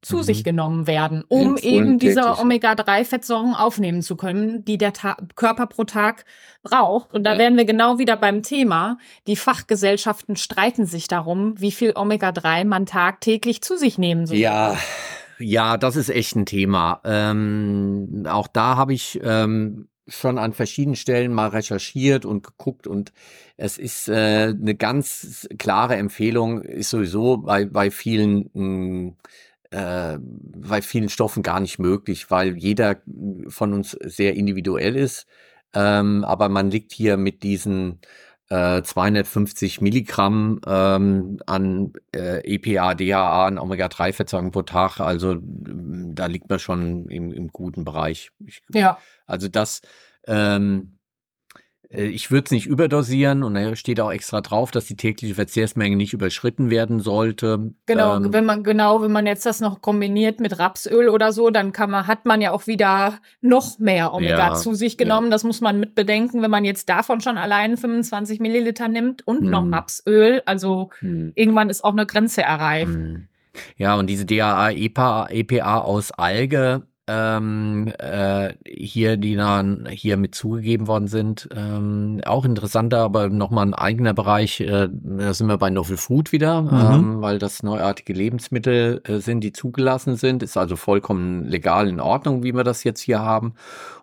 zu mhm. sich genommen werden, um eben diese Omega-3-Fettsäuren aufnehmen zu können, die der Ta Körper pro Tag braucht. Und da ja. wären wir genau wieder beim Thema. Die Fachgesellschaften streiten sich darum, wie viel Omega-3 man tagtäglich zu sich nehmen soll. Ja. Ja, das ist echt ein Thema. Ähm, auch da habe ich ähm, schon an verschiedenen Stellen mal recherchiert und geguckt und es ist äh, eine ganz klare Empfehlung, ist sowieso bei, bei vielen mh, hm, äh, bei vielen Stoffen gar nicht möglich, weil jeder von uns sehr individuell ist. Ähm, aber man liegt hier mit diesen äh, 250 Milligramm ähm, an äh, EPA, DHA, an Omega-3-Fettsäuren pro Tag. Also da liegt man schon im, im guten Bereich. Ich, ja. Also das ähm, äh, ich würde es nicht überdosieren und da steht auch extra drauf, dass die tägliche Verzehrsmenge nicht überschritten werden sollte. Genau, ähm, wenn man genau, wenn man jetzt das noch kombiniert mit Rapsöl oder so, dann kann man hat man ja auch wieder noch mehr Omega ja, zu sich genommen. Ja. Das muss man mit bedenken, wenn man jetzt davon schon allein 25 Milliliter nimmt und hm. noch Rapsöl. Also hm. irgendwann ist auch eine Grenze erreicht. Hm. Ja, und diese DAA, EPA, EPA aus Alge, ähm, äh, hier, die dann hier mit zugegeben worden sind. Ähm, auch interessanter, aber nochmal ein eigener Bereich. Äh, da sind wir bei Novel Food wieder, mhm. ähm, weil das neuartige Lebensmittel äh, sind, die zugelassen sind. Ist also vollkommen legal in Ordnung, wie wir das jetzt hier haben.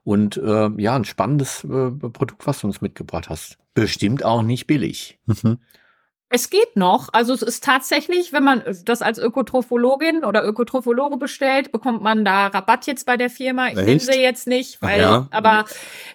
Und äh, ja, ein spannendes äh, Produkt, was du uns mitgebracht hast. Bestimmt auch nicht billig. Mhm. Es geht noch. Also es ist tatsächlich, wenn man das als Ökotrophologin oder Ökotrophologe bestellt, bekommt man da Rabatt jetzt bei der Firma. Ich nehme sie jetzt nicht, weil, ja. aber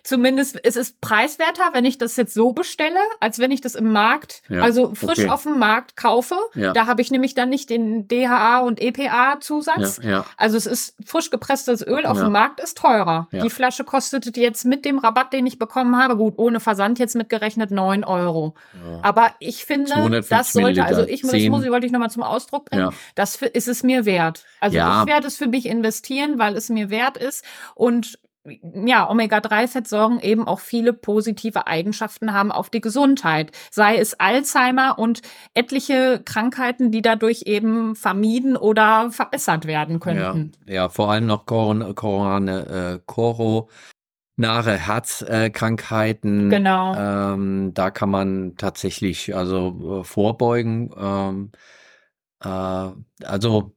zumindest es ist preiswerter, wenn ich das jetzt so bestelle, als wenn ich das im Markt, ja. also frisch okay. auf dem Markt kaufe. Ja. Da habe ich nämlich dann nicht den DHA und EPA-Zusatz. Also es ist frisch gepresstes Öl auf dem Markt ist teurer. Die Flasche kostet jetzt mit dem Rabatt, den ich bekommen habe, gut, ohne Versand jetzt mitgerechnet, neun Euro. Aber ich finde, das sollte, also ich das muss ich, wollte ich nochmal zum Ausdruck bringen, ja. das ist es mir wert. Also ja. ich werde es für mich investieren, weil es mir wert ist und ja, Omega-3-Fettsäuren eben auch viele positive Eigenschaften haben auf die Gesundheit. Sei es Alzheimer und etliche Krankheiten, die dadurch eben vermieden oder verbessert werden könnten. Ja, ja vor allem noch Koron, Koron, äh, Koro, nahe Herzkrankheiten. Genau. Ähm, da kann man tatsächlich also äh, vorbeugen. Ähm, äh, also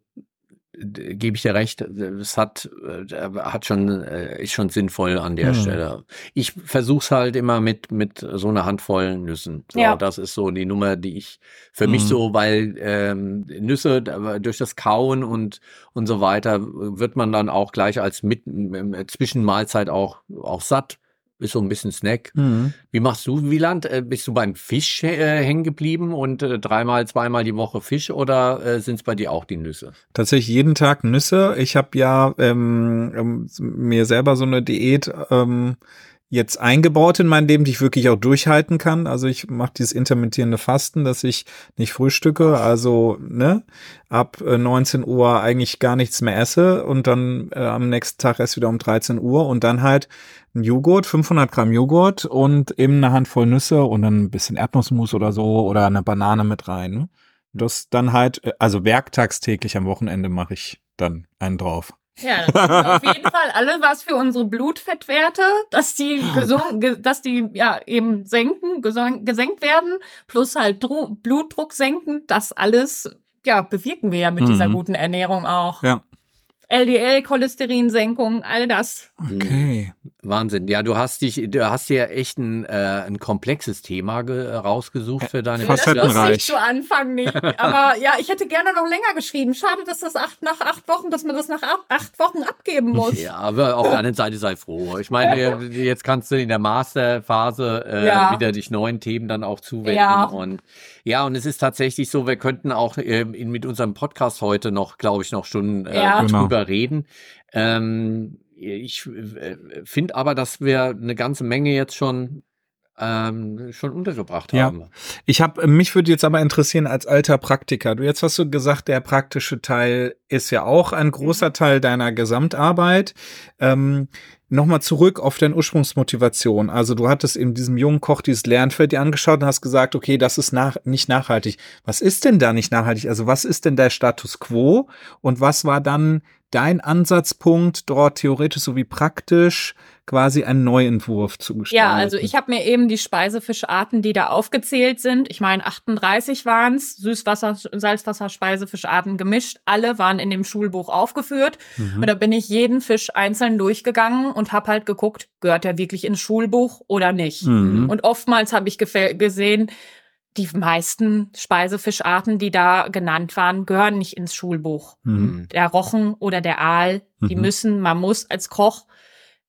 gebe ich dir recht, es hat, äh, hat schon, äh, ist schon sinnvoll an der mhm. Stelle. Ich versuche es halt immer mit, mit so einer Handvoll Nüssen. So, ja. Das ist so die Nummer, die ich für mhm. mich so, weil ähm, Nüsse durch das Kauen und, und so weiter wird man dann auch gleich als mit, Zwischenmahlzeit auch, auch satt ist so ein bisschen Snack. Mhm. Wie machst du, Wieland? Äh, bist du beim Fisch äh, hängen geblieben und äh, dreimal, zweimal die Woche Fisch oder äh, sind es bei dir auch die Nüsse? Tatsächlich jeden Tag Nüsse. Ich habe ja ähm, ähm, mir selber so eine Diät ähm, jetzt eingebaut in mein Leben, die ich wirklich auch durchhalten kann. Also ich mache dieses intermittierende Fasten, dass ich nicht frühstücke, also ne, ab 19 äh, Uhr eigentlich gar nichts mehr esse und dann äh, am nächsten Tag erst wieder um 13 Uhr und dann halt ein Joghurt, 500 Gramm Joghurt und eben eine Handvoll Nüsse und dann ein bisschen Erdnussmus oder so oder eine Banane mit rein. Ne? Das dann halt, äh, also werktagstäglich am Wochenende mache ich dann einen drauf. Ja, auf jeden Fall alle was für unsere Blutfettwerte, dass die gesund, dass die ja eben senken, gesenkt werden, plus halt Dru Blutdruck senken, das alles ja bewirken wir ja mit mhm. dieser guten Ernährung auch. Ja. LDL, Cholesterinsenkung, all das. Okay. Wahnsinn. Ja, du hast dich, du hast dir echt ein, äh, ein komplexes Thema rausgesucht für deine Facettenreich. Das ich zu Anfang nicht. (laughs) Aber ja, ich hätte gerne noch länger geschrieben. Schade, dass das acht, nach acht Wochen, dass man das nach acht Wochen abgeben muss. Ja, aber auf der anderen Seite sei froh. Ich meine, (laughs) jetzt kannst du in der Masterphase äh, ja. wieder dich neuen Themen dann auch zuwenden. Ja. Und ja, und es ist tatsächlich so, wir könnten auch äh, in, mit unserem Podcast heute noch, glaube ich, noch Stunden äh, ja. drüber genau. reden. Ähm, ich äh, finde aber, dass wir eine ganze Menge jetzt schon ähm, schon untergebracht haben. Ja. Ich habe mich würde jetzt aber interessieren als alter Praktiker. Du jetzt hast du gesagt, der praktische Teil ist ja auch ein großer mhm. Teil deiner Gesamtarbeit. Ähm, Nochmal zurück auf deine Ursprungsmotivation. Also du hattest in diesem jungen Koch dieses Lernfeld dir angeschaut und hast gesagt, okay, das ist nach, nicht nachhaltig. Was ist denn da nicht nachhaltig? Also was ist denn der Status quo? Und was war dann dein Ansatzpunkt dort theoretisch sowie praktisch quasi einen Neuentwurf zu gestalten. Ja, also ich habe mir eben die Speisefischarten, die da aufgezählt sind, ich meine 38 waren es, Süßwasser, Salzwasser, Speisefischarten gemischt, alle waren in dem Schulbuch aufgeführt. Mhm. Und da bin ich jeden Fisch einzeln durchgegangen und habe halt geguckt, gehört der wirklich ins Schulbuch oder nicht. Mhm. Und oftmals habe ich gesehen, die meisten Speisefischarten, die da genannt waren, gehören nicht ins Schulbuch. Mhm. Der Rochen oder der Aal, die mhm. müssen, man muss als Koch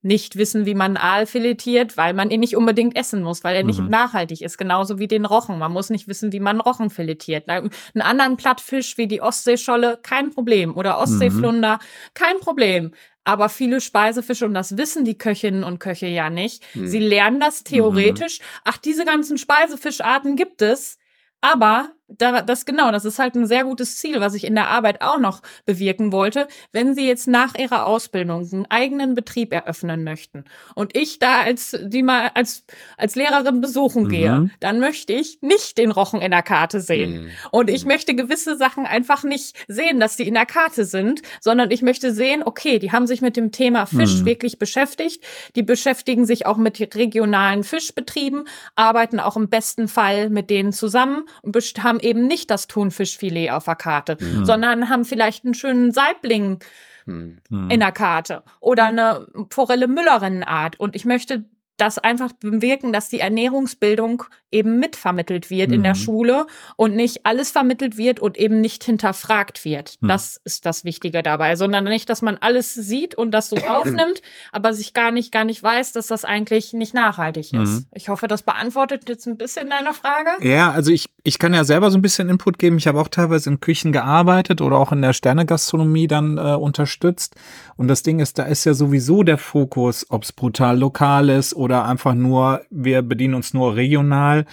nicht wissen, wie man Aal filetiert, weil man ihn nicht unbedingt essen muss, weil er nicht mhm. nachhaltig ist. Genauso wie den Rochen. Man muss nicht wissen, wie man Rochen filetiert. Einen anderen Plattfisch wie die Ostseescholle, kein Problem. Oder Ostseeflunder, mhm. kein Problem. Aber viele Speisefische, und das wissen die Köchinnen und Köche ja nicht, mhm. sie lernen das theoretisch. Mhm. Ach, diese ganzen Speisefischarten gibt es. Aber da, das genau, das ist halt ein sehr gutes Ziel, was ich in der Arbeit auch noch bewirken wollte. Wenn Sie jetzt nach Ihrer Ausbildung einen eigenen Betrieb eröffnen möchten und ich da als die mal als als Lehrerin besuchen mhm. gehe, dann möchte ich nicht den Rochen in der Karte sehen mhm. und ich möchte gewisse Sachen einfach nicht sehen, dass die in der Karte sind, sondern ich möchte sehen, okay, die haben sich mit dem Thema Fisch mhm. wirklich beschäftigt, die beschäftigen sich auch mit regionalen Fischbetrieben, arbeiten auch im besten Fall mit denen zusammen und haben haben eben nicht das Thunfischfilet auf der Karte, mhm. sondern haben vielleicht einen schönen Saibling mhm. in der Karte oder eine Forelle Müllerinnenart. Und ich möchte das einfach bewirken, dass die Ernährungsbildung eben mitvermittelt wird mhm. in der mhm. Schule und nicht alles vermittelt wird und eben nicht hinterfragt wird. Mhm. Das ist das Wichtige dabei, sondern nicht, dass man alles sieht und das so (clears throat) aufnimmt, aber sich gar nicht, gar nicht weiß, dass das eigentlich nicht nachhaltig ist. Mhm. Ich hoffe, das beantwortet jetzt ein bisschen deine Frage. Ja, also ich, ich kann ja selber so ein bisschen Input geben. Ich habe auch teilweise in Küchen gearbeitet oder auch in der Sternegastronomie dann äh, unterstützt. Und das Ding ist, da ist ja sowieso der Fokus, ob es brutal lokal ist oder einfach nur, wir bedienen uns nur regional,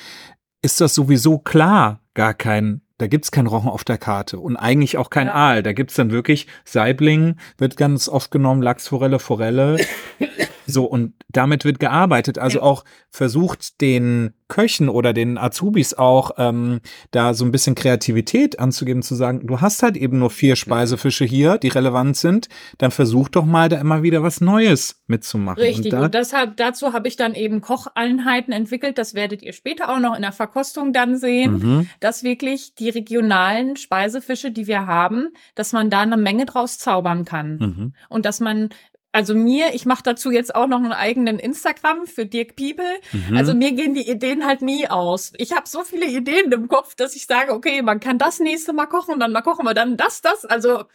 ist das sowieso klar gar kein da gibt's kein Rochen auf der Karte und eigentlich auch kein ja. Aal. Da gibt's dann wirklich Saibling, wird ganz oft genommen, Lachsforelle, Forelle. (laughs) so, und damit wird gearbeitet. Also ja. auch versucht, den Köchen oder den Azubis auch ähm, da so ein bisschen Kreativität anzugeben, zu sagen, du hast halt eben nur vier Speisefische hier, die relevant sind, dann versuch doch mal da immer wieder was Neues mitzumachen. Richtig, und, da und deshalb, dazu habe ich dann eben Kocheinheiten entwickelt, das werdet ihr später auch noch in der Verkostung dann sehen, mhm. dass wirklich die regionalen Speisefische, die wir haben, dass man da eine Menge draus zaubern kann. Mhm. Und dass man also mir, ich mache dazu jetzt auch noch einen eigenen Instagram für Dirk People. Mhm. Also mir gehen die Ideen halt nie aus. Ich habe so viele Ideen im Kopf, dass ich sage, okay, man kann das nächste Mal kochen, dann mal kochen wir dann das, das. Also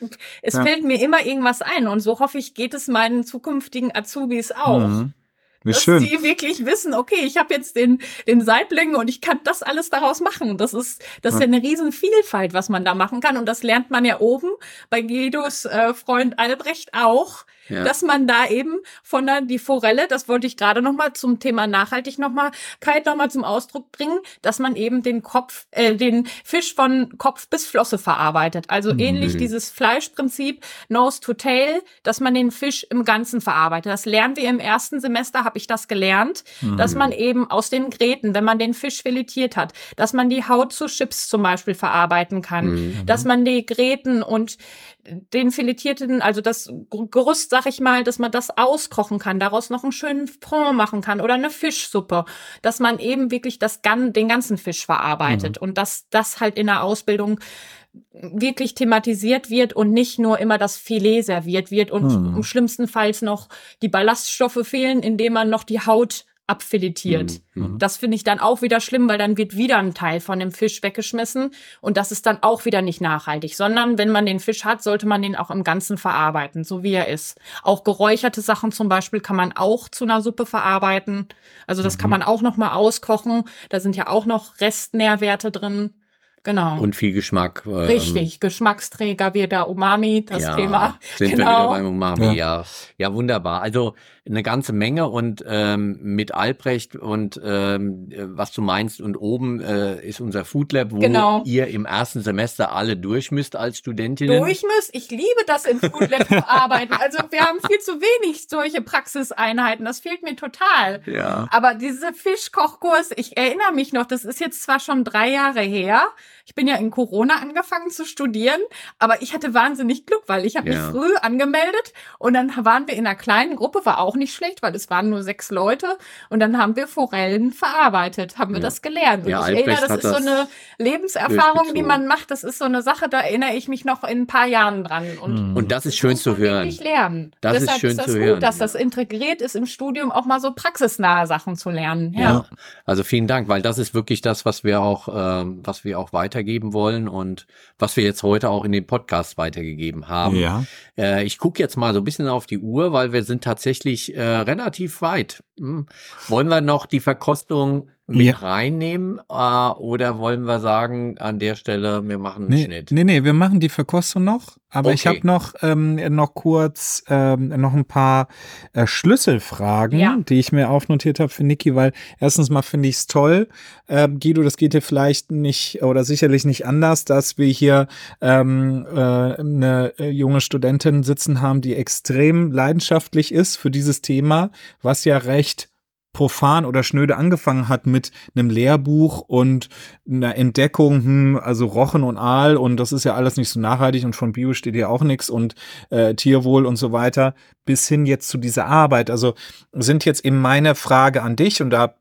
es ja. fällt mir immer irgendwas ein und so hoffe ich, geht es meinen zukünftigen Azubis auch. Mhm. Wie dass schön. die wirklich wissen, okay, ich habe jetzt den, den Saibling und ich kann das alles daraus machen. Das ist, das ist ja eine riesen Vielfalt, was man da machen kann. Und das lernt man ja oben bei Guidos äh, Freund Albrecht auch ja. dass man da eben von der, die Forelle, das wollte ich gerade nochmal zum Thema nachhaltig nochmal, Kite nochmal zum Ausdruck bringen, dass man eben den Kopf, äh, den Fisch von Kopf bis Flosse verarbeitet. Also mhm. ähnlich dieses Fleischprinzip Nose to Tail, dass man den Fisch im Ganzen verarbeitet. Das lernen wir im ersten Semester, habe ich das gelernt, mhm. dass man eben aus den Gräten, wenn man den Fisch filetiert hat, dass man die Haut zu Chips zum Beispiel verarbeiten kann, mhm. dass man die Gräten und den filetierten, also das Gerüst, sag ich mal, dass man das auskochen kann, daraus noch einen schönen Fond machen kann oder eine Fischsuppe, dass man eben wirklich das, den ganzen Fisch verarbeitet mhm. und dass das halt in der Ausbildung wirklich thematisiert wird und nicht nur immer das Filet serviert wird und mhm. im schlimmsten Fall noch die Ballaststoffe fehlen, indem man noch die Haut abfiletiert. Mhm. mhm. Das finde ich dann auch wieder schlimm, weil dann wird wieder ein Teil von dem Fisch weggeschmissen und das ist dann auch wieder nicht nachhaltig, sondern wenn man den Fisch hat, sollte man den auch im Ganzen verarbeiten, so wie er ist. Auch geräucherte Sachen zum Beispiel kann man auch zu einer Suppe verarbeiten. Also das mhm. kann man auch noch mal auskochen. Da sind ja auch noch Restnährwerte drin. Genau. Und viel Geschmack. Ähm, Richtig, Geschmacksträger wie der Umami, das ja, Thema. Sind genau. wir wieder beim Umami, ja. ja. ja. wunderbar. Also eine ganze Menge und ähm, mit Albrecht und ähm, was du meinst und oben äh, ist unser Food Lab, wo genau. ihr im ersten Semester alle durch müsst als Studentinnen. Durch müsst? Ich liebe das im Food Lab zu arbeiten. Also wir haben viel zu wenig solche Praxiseinheiten. Das fehlt mir total. Ja. Aber diese Fischkochkurs, ich erinnere mich noch, das ist jetzt zwar schon drei Jahre her, Ich bin ja in Corona angefangen zu studieren, aber ich hatte wahnsinnig Glück, weil ich habe ja. mich früh angemeldet und dann waren wir in einer kleinen Gruppe, war auch nicht schlecht, weil es waren nur sechs Leute und dann haben wir Forellen verarbeitet, haben wir ja. das gelernt. Und ja, ich erinnere, das ist so eine Lebenserfahrung, die man macht. Das ist so eine Sache, da erinnere ich mich noch in ein paar Jahren dran. Und, und das ist schön zu hören. Lernen. Das Deshalb ist schön ist das zu gut, hören. dass das integriert ist im Studium auch mal so praxisnahe Sachen zu lernen. Ja. ja. Also vielen Dank, weil das ist wirklich das, was wir auch, ähm, was wir auch weitergeben wollen und was wir jetzt heute auch in den Podcast weitergegeben haben. Ja. Äh, ich gucke jetzt mal so ein bisschen auf die Uhr, weil wir sind tatsächlich äh, relativ weit. Hm. Wollen wir noch die Verkostung mit ja. reinnehmen äh, oder wollen wir sagen an der Stelle wir machen einen nee, Schnitt? Nee, nee, wir machen die Verkostung noch, aber okay. ich habe noch ähm, noch kurz ähm, noch ein paar äh, Schlüsselfragen, ja. die ich mir aufnotiert habe für Niki, weil erstens mal finde ich es toll, ähm, Guido, das geht dir vielleicht nicht oder sicherlich nicht anders, dass wir hier ähm, äh, eine äh, junge Studentin sitzen haben, die extrem leidenschaftlich ist für dieses Thema, was ja recht profan oder schnöde angefangen hat mit einem Lehrbuch und einer Entdeckung, hm, also Rochen und Aal und das ist ja alles nicht so nachhaltig und von Bio steht ja auch nichts und äh, Tierwohl und so weiter, bis hin jetzt zu dieser Arbeit. Also sind jetzt eben meine Frage an dich und da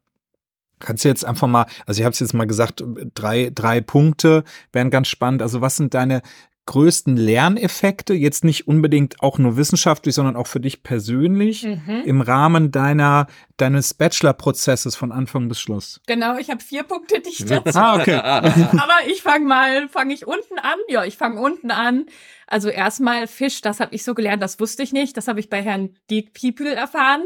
Kannst du jetzt einfach mal, also ich habe es jetzt mal gesagt, drei, drei Punkte wären ganz spannend. Also was sind deine größten Lerneffekte, jetzt nicht unbedingt auch nur wissenschaftlich, sondern auch für dich persönlich mhm. im Rahmen deiner deines Bachelor-Prozesses von Anfang bis Schluss? Genau, ich habe vier Punkte, die ich dazu. ah, okay. (laughs) Aber ich fange mal, fange ich unten an. Ja, ich fange unten an. Also erstmal Fisch, das habe ich so gelernt, das wusste ich nicht. Das habe ich bei Herrn Diek Piepel erfahren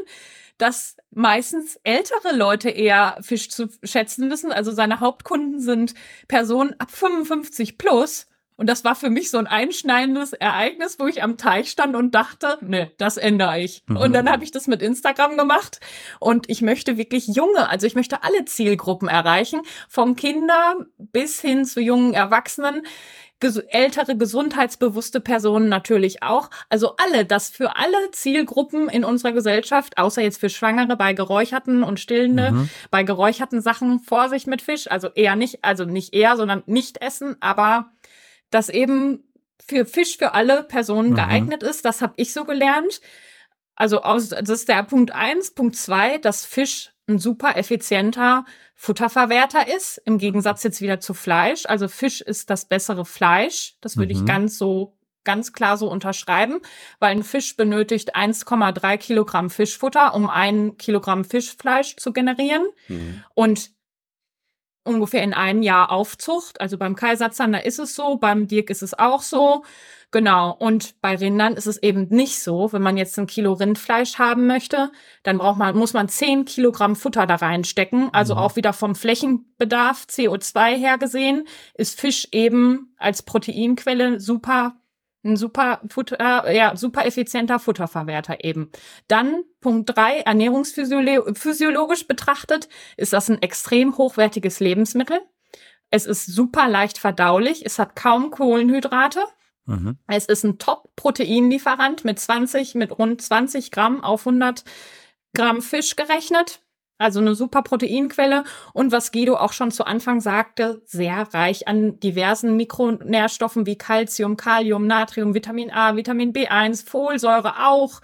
dass meistens ältere Leute eher Fisch zu schätzen wissen. Also seine Hauptkunden sind Personen ab 55 plus. Und das war für mich so ein einschneidendes Ereignis, wo ich am Teich stand und dachte, ne, das ändere ich. Mhm. Und dann habe ich das mit Instagram gemacht und ich möchte wirklich junge, also ich möchte alle Zielgruppen erreichen, vom Kinder bis hin zu jungen Erwachsenen ältere, gesundheitsbewusste Personen natürlich auch. Also alle, das für alle Zielgruppen in unserer Gesellschaft, außer jetzt für Schwangere bei geräucherten und stillende, mhm. bei geräucherten Sachen Vorsicht mit Fisch. Also eher nicht, also nicht eher, sondern nicht essen, aber das eben für Fisch für alle Personen mhm. geeignet ist. Das habe ich so gelernt. Also aus, das ist der Punkt eins. Punkt zwei, dass Fisch ein super effizienter Futterverwerter ist, im Gegensatz jetzt wieder zu Fleisch. Also Fisch ist das bessere Fleisch. Das würde mhm. ich ganz so ganz klar so unterschreiben, weil ein Fisch benötigt 1,3 Kilogramm Fischfutter, um ein Kilogramm Fischfleisch zu generieren. Mhm. Und ungefähr in einem Jahr Aufzucht. Also beim Kaiserzander ist es so, beim Dirk ist es auch so. Genau. Und bei Rindern ist es eben nicht so. Wenn man jetzt ein Kilo Rindfleisch haben möchte, dann braucht man, muss man zehn Kilogramm Futter da reinstecken. Also mhm. auch wieder vom Flächenbedarf CO2 her gesehen, ist Fisch eben als Proteinquelle super ein super Futter, ja, super effizienter Futterverwerter eben. Dann Punkt drei ernährungsphysiologisch betrachtet, ist das ein extrem hochwertiges Lebensmittel. Es ist super leicht verdaulich, es hat kaum Kohlenhydrate. Mhm. Es ist ein Top-Proteinlieferant mit 20, mit rund 20 Gramm auf 100 Gramm Fisch gerechnet. Also eine super Proteinquelle und was Guido auch schon zu Anfang sagte, sehr reich an diversen Mikronährstoffen wie Calcium, Kalium, Natrium, Vitamin A, Vitamin B1, Folsäure auch,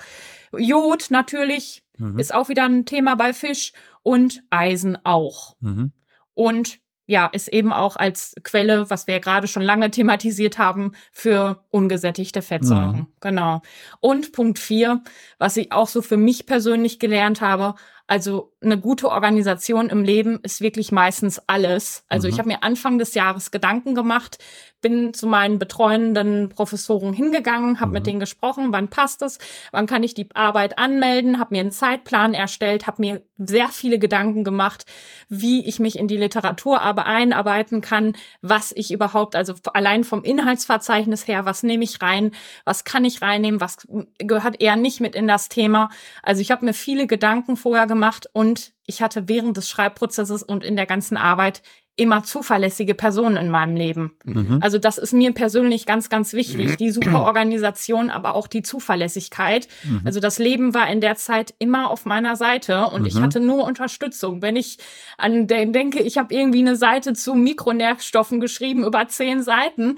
Jod natürlich mhm. ist auch wieder ein Thema bei Fisch und Eisen auch. Mhm. Und ja, ist eben auch als Quelle, was wir ja gerade schon lange thematisiert haben, für ungesättigte Fettsäuren. Mhm. Genau. Und Punkt vier, was ich auch so für mich persönlich gelernt habe, also eine gute Organisation im Leben ist wirklich meistens alles. Also mhm. ich habe mir Anfang des Jahres Gedanken gemacht, bin zu meinen betreuenden Professoren hingegangen, habe mhm. mit denen gesprochen, wann passt es, wann kann ich die Arbeit anmelden, habe mir einen Zeitplan erstellt, habe mir sehr viele Gedanken gemacht, wie ich mich in die Literatur aber einarbeiten kann, was ich überhaupt, also allein vom Inhaltsverzeichnis her, was nehme ich rein, was kann ich reinnehmen, was gehört eher nicht mit in das Thema. Also ich habe mir viele Gedanken vorher gemacht und ich hatte während des Schreibprozesses und in der ganzen Arbeit immer zuverlässige Personen in meinem Leben. Mhm. Also das ist mir persönlich ganz, ganz wichtig. Die super Organisation, aber auch die Zuverlässigkeit. Mhm. Also das Leben war in der Zeit immer auf meiner Seite und mhm. ich hatte nur Unterstützung. Wenn ich an den denke, ich habe irgendwie eine Seite zu Mikronährstoffen geschrieben über zehn Seiten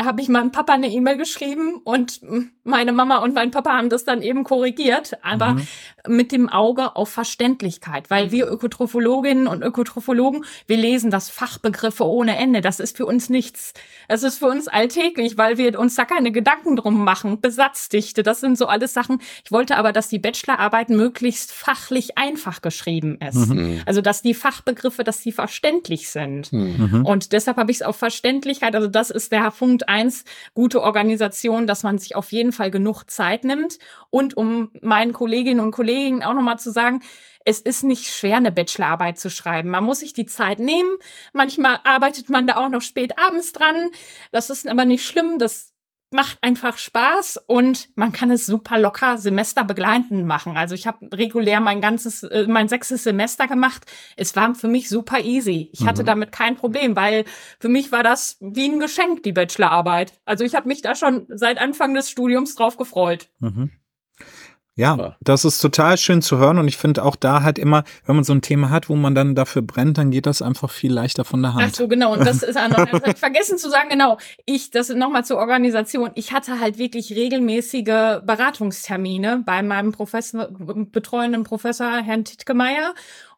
habe ich meinem Papa eine E-Mail geschrieben und meine Mama und mein Papa haben das dann eben korrigiert, aber mhm. mit dem Auge auf Verständlichkeit, weil wir Ökotrophologinnen und Ökotrophologen, wir lesen das Fachbegriffe ohne Ende. Das ist für uns nichts. Das ist für uns alltäglich, weil wir uns da keine Gedanken drum machen. Besatzdichte, das sind so alles Sachen. Ich wollte aber, dass die Bachelorarbeit möglichst fachlich einfach geschrieben ist. Mhm. Also, dass die Fachbegriffe, dass sie verständlich sind. Mhm. Und deshalb habe ich es auf Verständlichkeit, also das ist der Punkt eins, gute Organisation, dass man sich auf jeden Fall genug Zeit nimmt. Und um meinen Kolleginnen und Kollegen auch nochmal zu sagen, es ist nicht schwer, eine Bachelorarbeit zu schreiben. Man muss sich die Zeit nehmen. Manchmal arbeitet man da auch noch spät abends dran. Das ist aber nicht schlimm. Das macht einfach Spaß und man kann es super locker semesterbegleitend machen. Also ich habe regulär mein ganzes, äh, mein sechstes Semester gemacht. Es war für mich super easy. Ich mhm. hatte damit kein Problem, weil für mich war das wie ein Geschenk, die Bachelorarbeit. Also ich habe mich da schon seit Anfang des Studiums drauf gefreut. Mhm. Ja, das ist total schön zu hören und ich finde auch da halt immer, wenn man so ein Thema hat, wo man dann dafür brennt, dann geht das einfach viel leichter von der Hand. Ach so, genau. Und das ist auch noch, vergessen zu sagen, genau. Ich, das nochmal zur Organisation. Ich hatte halt wirklich regelmäßige Beratungstermine bei meinem Professor, betreuenden Professor Herrn Tittgemeier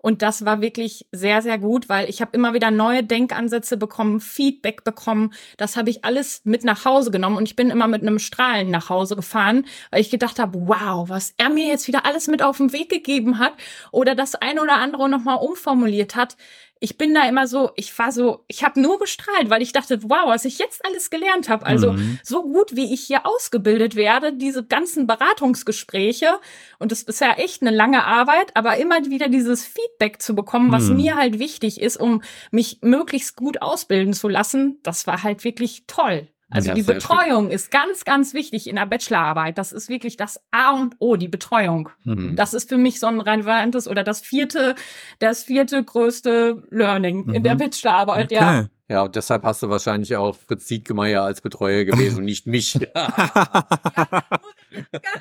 und das war wirklich sehr, sehr gut, weil ich habe immer wieder neue Denkansätze bekommen, Feedback bekommen. Das habe ich alles mit nach Hause genommen und ich bin immer mit einem Strahlen nach Hause gefahren, weil ich gedacht habe, wow, was er mir jetzt wieder alles mit auf den Weg gegeben hat oder das ein oder andere nochmal umformuliert hat ich bin da immer so, ich war so, ich habe nur gestrahlt, weil ich dachte, wow, was ich jetzt alles gelernt habe. Also mhm. so gut, wie ich hier ausgebildet werde, diese ganzen Beratungsgespräche. Und das ist ja echt eine lange Arbeit, aber immer wieder dieses Feedback zu bekommen, was mhm. mir halt wichtig ist, um mich möglichst gut ausbilden zu lassen, das war halt wirklich toll. Also ja, die Betreuung ist ganz, ganz wichtig in der Bachelorarbeit. Das ist wirklich das A und O, die Betreuung. Mhm. Das ist für mich so ein relevantes oder das vierte, das vierte größte Learning mhm. in der mhm. Bachelorarbeit, okay. ja. Ja, und deshalb hast du wahrscheinlich auch Fritz Dietgemeier als Betreuer gewesen und (laughs) nicht mich. (laughs)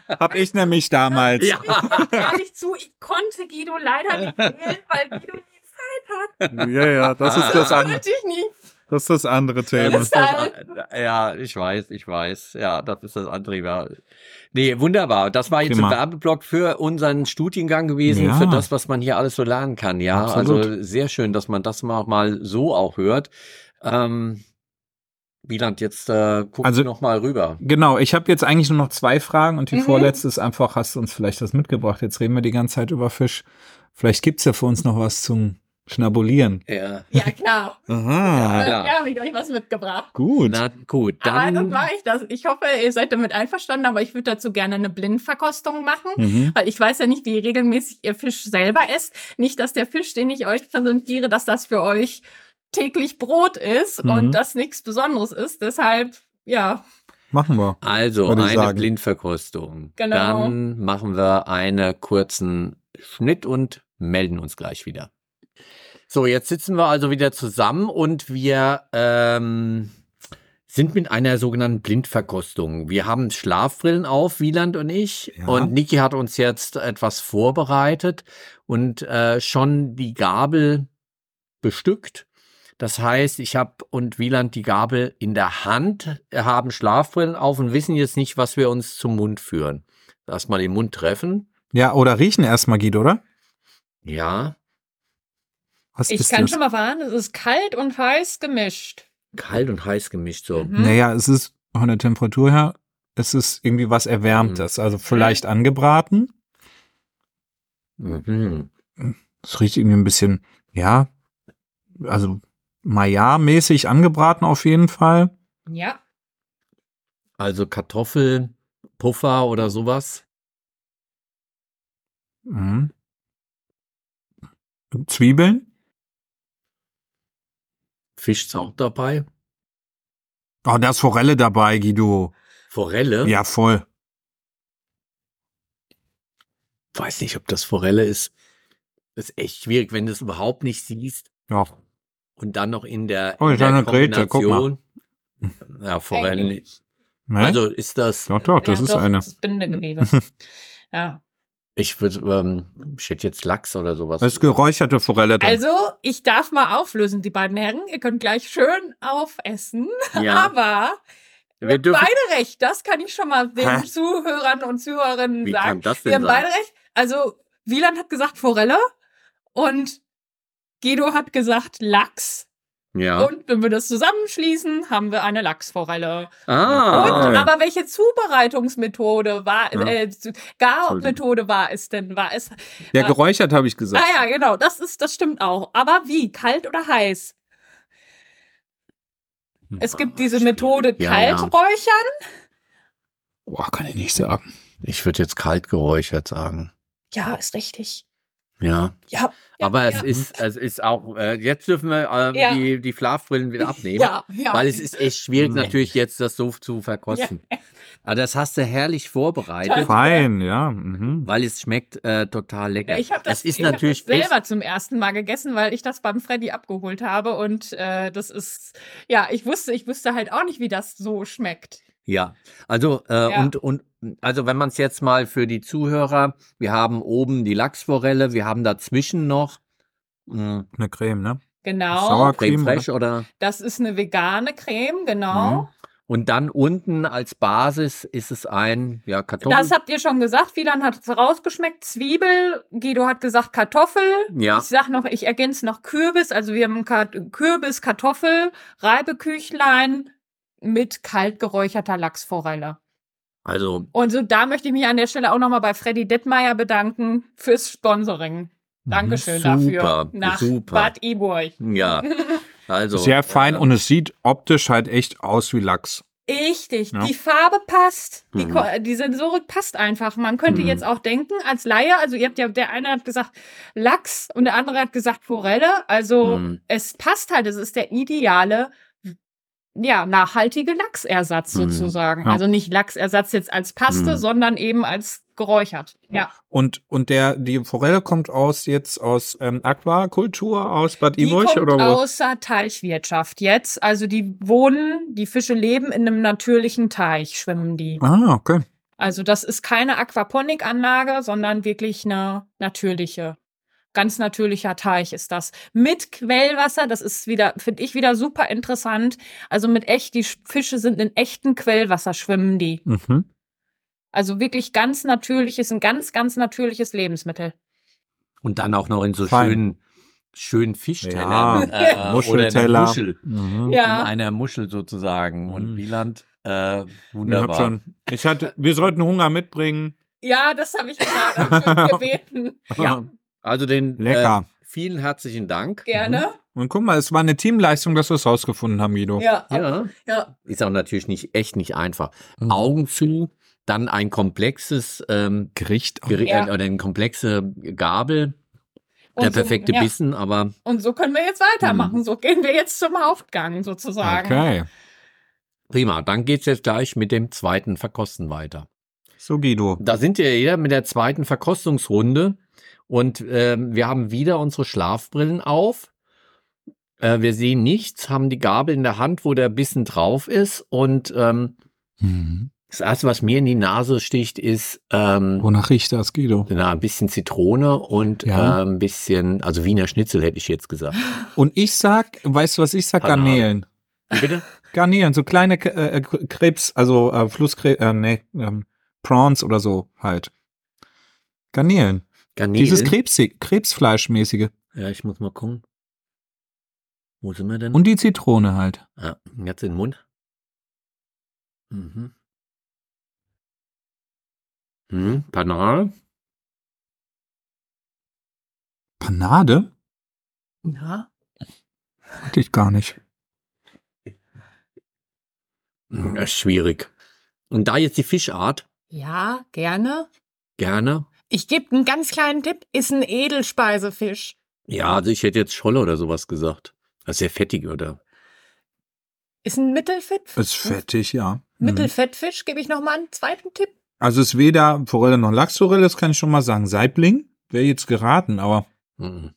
Hab ich nämlich damals. Ja. Ehrlich zu, ich konnte Guido leider nicht (laughs) wählen, weil Guido nie Zeit hat. Ja, ja, das ist das andere. ich nie. Das ist das andere Thema. Das das, (laughs) ja, ich weiß, ich weiß. Ja, das ist das andere. Ja. Nee, wunderbar. Das war jetzt Prima. ein Werbeblock für unseren Studiengang gewesen, ja. für das, was man hier alles so lernen kann. Ja, Absolut. also sehr schön, dass man das mal, mal so auch hört. Ähm, Wieland, jetzt äh, guck also, noch mal rüber. Genau, ich habe jetzt eigentlich nur noch zwei Fragen und die mhm. vorletzte ist einfach, hast du uns vielleicht was mitgebracht? Jetzt reden wir die ganze Zeit über Fisch. Vielleicht gibt's ja für uns noch was zum Schnabulieren. Ja. Ja, klar. Aha. Ja, ja habe ich euch was mitgebracht. Gut. Na gut, dann. Aber dann mache ich das. Ich hoffe, ihr seid damit einverstanden, aber ich würde dazu gerne eine Blindverkostung machen, mhm. weil ich weiß ja nicht, wie regelmäßig ihr Fisch selber esst. Nicht, dass der Fisch, den ich euch präsentiere, dass das für euch täglich Brot ist mhm. und das nichts Besonderes ist. Deshalb, ja. Machen wir. Also eine sagen. Blindverkostung. Genau. Dann machen wir einen kurzen Schnitt und melden uns gleich wieder. So, jetzt sitzen wir also wieder zusammen und wir ähm, sind mit einer sogenannten Blindverkostung. Wir haben Schlafbrillen auf, Wieland und ich. Ja. Und Niki hat uns jetzt etwas vorbereitet und äh, schon die Gabel bestückt. Das heißt, ich habe und Wieland die Gabel in der Hand, haben Schlafbrillen auf und wissen jetzt nicht, was wir uns zum Mund führen. Erstmal den Mund treffen. Ja, oder riechen erstmal, Guido, oder? Ja. Was ich kann das? schon mal warnen, es ist kalt und heiß gemischt. Kalt und heiß gemischt, so. Mhm. Naja, es ist von der Temperatur her, es ist irgendwie was Erwärmtes, mhm. also vielleicht angebraten. Mhm. Es riecht irgendwie ein bisschen, ja, also Maillard-mäßig angebraten auf jeden Fall. Ja. Also Kartoffelpuffer oder sowas. Mhm. Zwiebeln? Fisch ist auch dabei. Oh, da ist Forelle dabei, Guido. Forelle? Ja, voll. Weiß nicht, ob das Forelle ist. Das ist echt schwierig, wenn du es überhaupt nicht siehst. Ja. Und dann noch in der, oh, in der eine Grete, guck mal. Ja, Forellen. Ne? Also ist das. Doch, doch, das ja, ist doch, eine. Das ist Bindegewebe. (laughs) ja. Ich würde, ähm, ich hätte jetzt Lachs oder sowas. Das ist geräucherte Forelle drin. Also, ich darf mal auflösen, die beiden Herren. Ihr könnt gleich schön aufessen. (laughs) Ja. Aber wir dürfen beide recht. Das kann ich schon mal den Hä? Zuhörern und Zuhörerinnen Wie sagen. Kann das denn wir haben sein? beide recht. Also, Wieland hat gesagt Forelle und Guido hat gesagt Lachs. Ja. Und wenn wir das zusammenschließen, haben wir eine Lachsforelle. Ah. Und, aber welche Zubereitungsmethode war, ja. äh, Garmethode war es denn? War es? Ja, geräuchert habe ich gesagt. Ah ja, genau. Das ist, das stimmt auch. Aber wie? Kalt oder heiß? Es gibt diese Methode ja, kalt ja. räuchern. Boah, kann ich nicht sagen. Ich würde jetzt kalt geräuchert sagen. Ja, ist richtig. Ja. Ja. Aber ja, es ist, es ist auch, äh, jetzt dürfen wir äh, ja. die, die Schlafbrillen wieder (laughs) abnehmen. Ja, ja. Weil es ist echt schwierig, nee. natürlich jetzt das so zu verkosten. Ja. Aber das hast du herrlich vorbereitet. Fein, ja. Mhm. Weil es schmeckt äh, total lecker. Ich habe das, ist natürlich hab das selber zum ersten Mal gegessen, weil ich das beim Freddy abgeholt habe. Und äh, das ist, ja, ich wusste, ich wusste halt auch nicht, wie das so schmeckt. Ja, also äh, ja. und und also wenn man es jetzt mal für die Zuhörer, wir haben oben die Lachsforelle, wir haben dazwischen noch mh, hm, eine Creme, ne? Genau. Sauercreme fresh oder? oder? Das ist eine vegane Creme, genau. Mhm. Und dann unten als Basis ist es ein, ja, Kartoffel. Das habt ihr schon gesagt. Wieland hat es rausgeschmeckt. Zwiebel. Guido hat gesagt Kartoffel. Ja. Ich sag noch, ich ergänze noch Kürbis. Also wir haben Kürbis, Kartoffel, Reibeküchlein, mit kalt geräucherter Lachsforelle. Also. Und so, da möchte ich mich an der Stelle auch nochmal bei Freddy Detmeier bedanken fürs Sponsoring. Dankeschön super, dafür. Nach super. Bad Iburg. Ja. (laughs) Also. Sehr fein äh, und es sieht optisch halt echt aus wie Lachs. Richtig, ja. die Farbe passt, die, mhm. die, Sensorik passt einfach. Man könnte mhm. jetzt auch denken, als Laie, also ihr habt ja, der eine hat gesagt Lachs und der andere hat gesagt Forelle. Also mhm. es passt halt, es ist der ideale ja, nachhaltige Lachsersatz mhm. sozusagen. Ja. Also nicht Lachsersatz jetzt als Paste, mhm. sondern eben als geräuchert. Ja. Und und der die Forelle kommt aus jetzt aus ähm, Aquakultur aus Bad Iburg oder wo? Außer Teichwirtschaft jetzt. Also die wohnen, die Fische leben in einem natürlichen Teich, schwimmen die. Ah, okay. Also das ist keine Aquaponikanlage, sondern wirklich eine natürliche ganz natürlicher Teich ist das. Mit Quellwasser, das ist wieder, finde ich wieder super interessant. Also mit echt, die Fische sind in echtem Quellwasser, schwimmen die. Mhm. Also wirklich ganz natürliches, ein ganz, ganz natürliches Lebensmittel. Und dann auch noch in so Fein. schönen, schönen Fischtellern. Ja, äh, Muschelteller. Oder Muschel. Mhm. Ja. In einer Muschel sozusagen. Und mhm. Wieland, äh, wunderbar. Schon, ich hatte, wir sollten Hunger mitbringen. Ja, das habe ich gerade (laughs) gebeten. Ja. Also den Lecker. Äh, vielen herzlichen Dank. Gerne. Mhm. Und guck mal, es war eine Teamleistung, dass wir es rausgefunden haben, Guido. Ja. ja. ja. Ist auch natürlich nicht echt nicht einfach. Mhm. Augen zu, dann ein komplexes ähm, Gericht Geri ja. oder eine komplexe Gabel. Und der perfekte so, ja. Bissen, aber. Und so können wir jetzt weitermachen. Mhm. So gehen wir jetzt zum Hauptgang sozusagen. Okay. Prima, dann geht's jetzt gleich mit dem zweiten Verkosten weiter. So, Guido. Da sind wir ja mit der zweiten Verkostungsrunde. Und äh, wir haben wieder unsere Schlafbrillen auf. Äh, wir sehen nichts, haben die Gabel in der Hand, wo der Bissen drauf ist. Und ähm, mhm. das erste, was mir in die Nase sticht, ist. Ähm, Wonach riecht das, Guido? Na, ein bisschen Zitrone und ja. äh, ein bisschen, also Wiener Schnitzel hätte ich jetzt gesagt. Und ich sag, weißt du, was ich sag? Garnelen. Wie bitte? Garnelen, so kleine äh, Krebs, also äh, Flusskrebs, äh, nee, ähm, Prawns oder so halt. Garnelen. Garnelen? Dieses Krebs Krebsfleischmäßige. Ja, ich muss mal gucken. Wo sind wir denn? Und die Zitrone halt. Ja, jetzt in den Mund. Mhm. Hm, Panade. Panade? Ja. Hatte ich gar nicht. Hm, das ist schwierig. Und da jetzt die Fischart. Ja, gerne. Gerne. Ich gebe einen ganz kleinen Tipp, ist ein Edelspeisefisch. Ja, also ich hätte jetzt Scholle oder sowas gesagt. Das ist sehr fettig, oder? Ist ein Mittelfett? Ist fettig, ja. Mhm. Mittelfettfisch, gebe ich noch mal einen zweiten Tipp. Also ist weder Forelle noch Lachsforelle, das kann ich schon mal sagen. Saibling wäre jetzt geraten, aber. Mhm.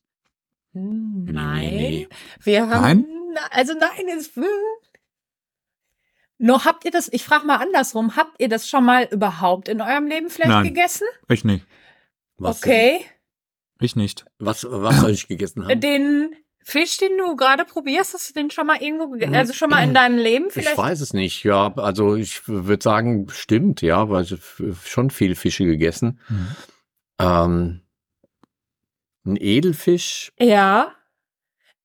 Nein. Nee, nee. Wir haben. Nein? Also nein, es. Nur habt ihr das, ich frage mal andersrum, habt ihr das schon mal überhaupt in eurem Leben vielleicht nein, gegessen? Ich nicht. Was okay. Denn? Ich nicht. Was, was soll ich gegessen haben? Den Fisch, den du gerade probierst, hast du den schon mal irgendwo, also schon mal in deinem Leben vielleicht? Ich weiß es nicht, ja. Also ich würde sagen, stimmt, ja, weil ich schon viel Fische gegessen. Mhm. Ähm, ein Edelfisch. Ja.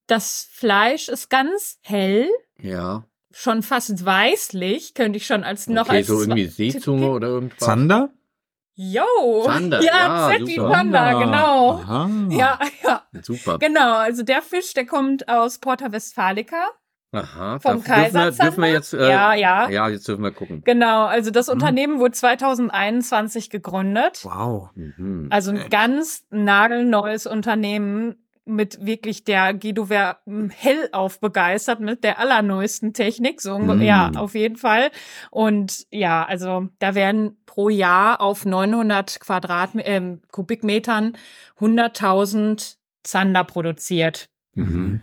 Das Fleisch ist ganz hell. Ja. Schon fast weißlich, könnte ich schon als noch okay, als so irgendwie Seezunge oder irgendwas. Zander? Jo, Zander, ja, ja Z wie Panda, genau. Aha. Ja, ja. Super. Genau, also der Fisch, der kommt aus Porta Westfalica. Aha, vom Kaiser dürfen wir, dürfen wir jetzt, äh, ja, ja. Ja, jetzt dürfen wir gucken. Genau, also das mhm. Unternehmen wurde 2021 gegründet. Wow. Mhm. Also ein ganz nagelneues Unternehmen mit wirklich der Guido wäre hellauf begeistert mit der allerneuesten Technik, so mm. ja, auf jeden Fall. Und ja, also da werden pro Jahr auf 900 Quadrat äh, Kubikmetern 100.000 Zander produziert. Mhm.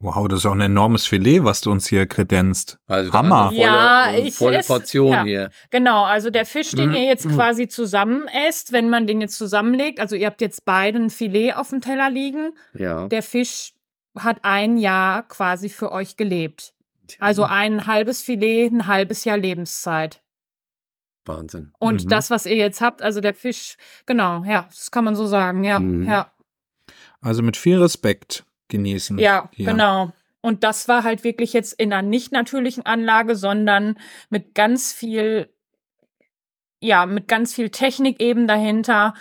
Wow, das ist auch ein enormes Filet, was du uns hier kredenzt. Also Hammer. Volle, ja, ich volle Portion ja, hier. Genau, also der Fisch, den mhm. ihr jetzt quasi zusammen esst, wenn man den jetzt zusammenlegt, also ihr habt jetzt beiden Filet auf dem Teller liegen. Ja. Der Fisch hat ein Jahr quasi für euch gelebt. Also ein halbes Filet, ein halbes Jahr Lebenszeit. Wahnsinn. Und mhm. das, was ihr jetzt habt, also der Fisch, genau, ja, das kann man so sagen, ja, mhm. ja. Also mit viel Respekt genießen. Ja, hier. genau. Und das war halt wirklich jetzt in einer nicht natürlichen Anlage, sondern mit ganz viel, ja, mit ganz viel Technik eben dahinter,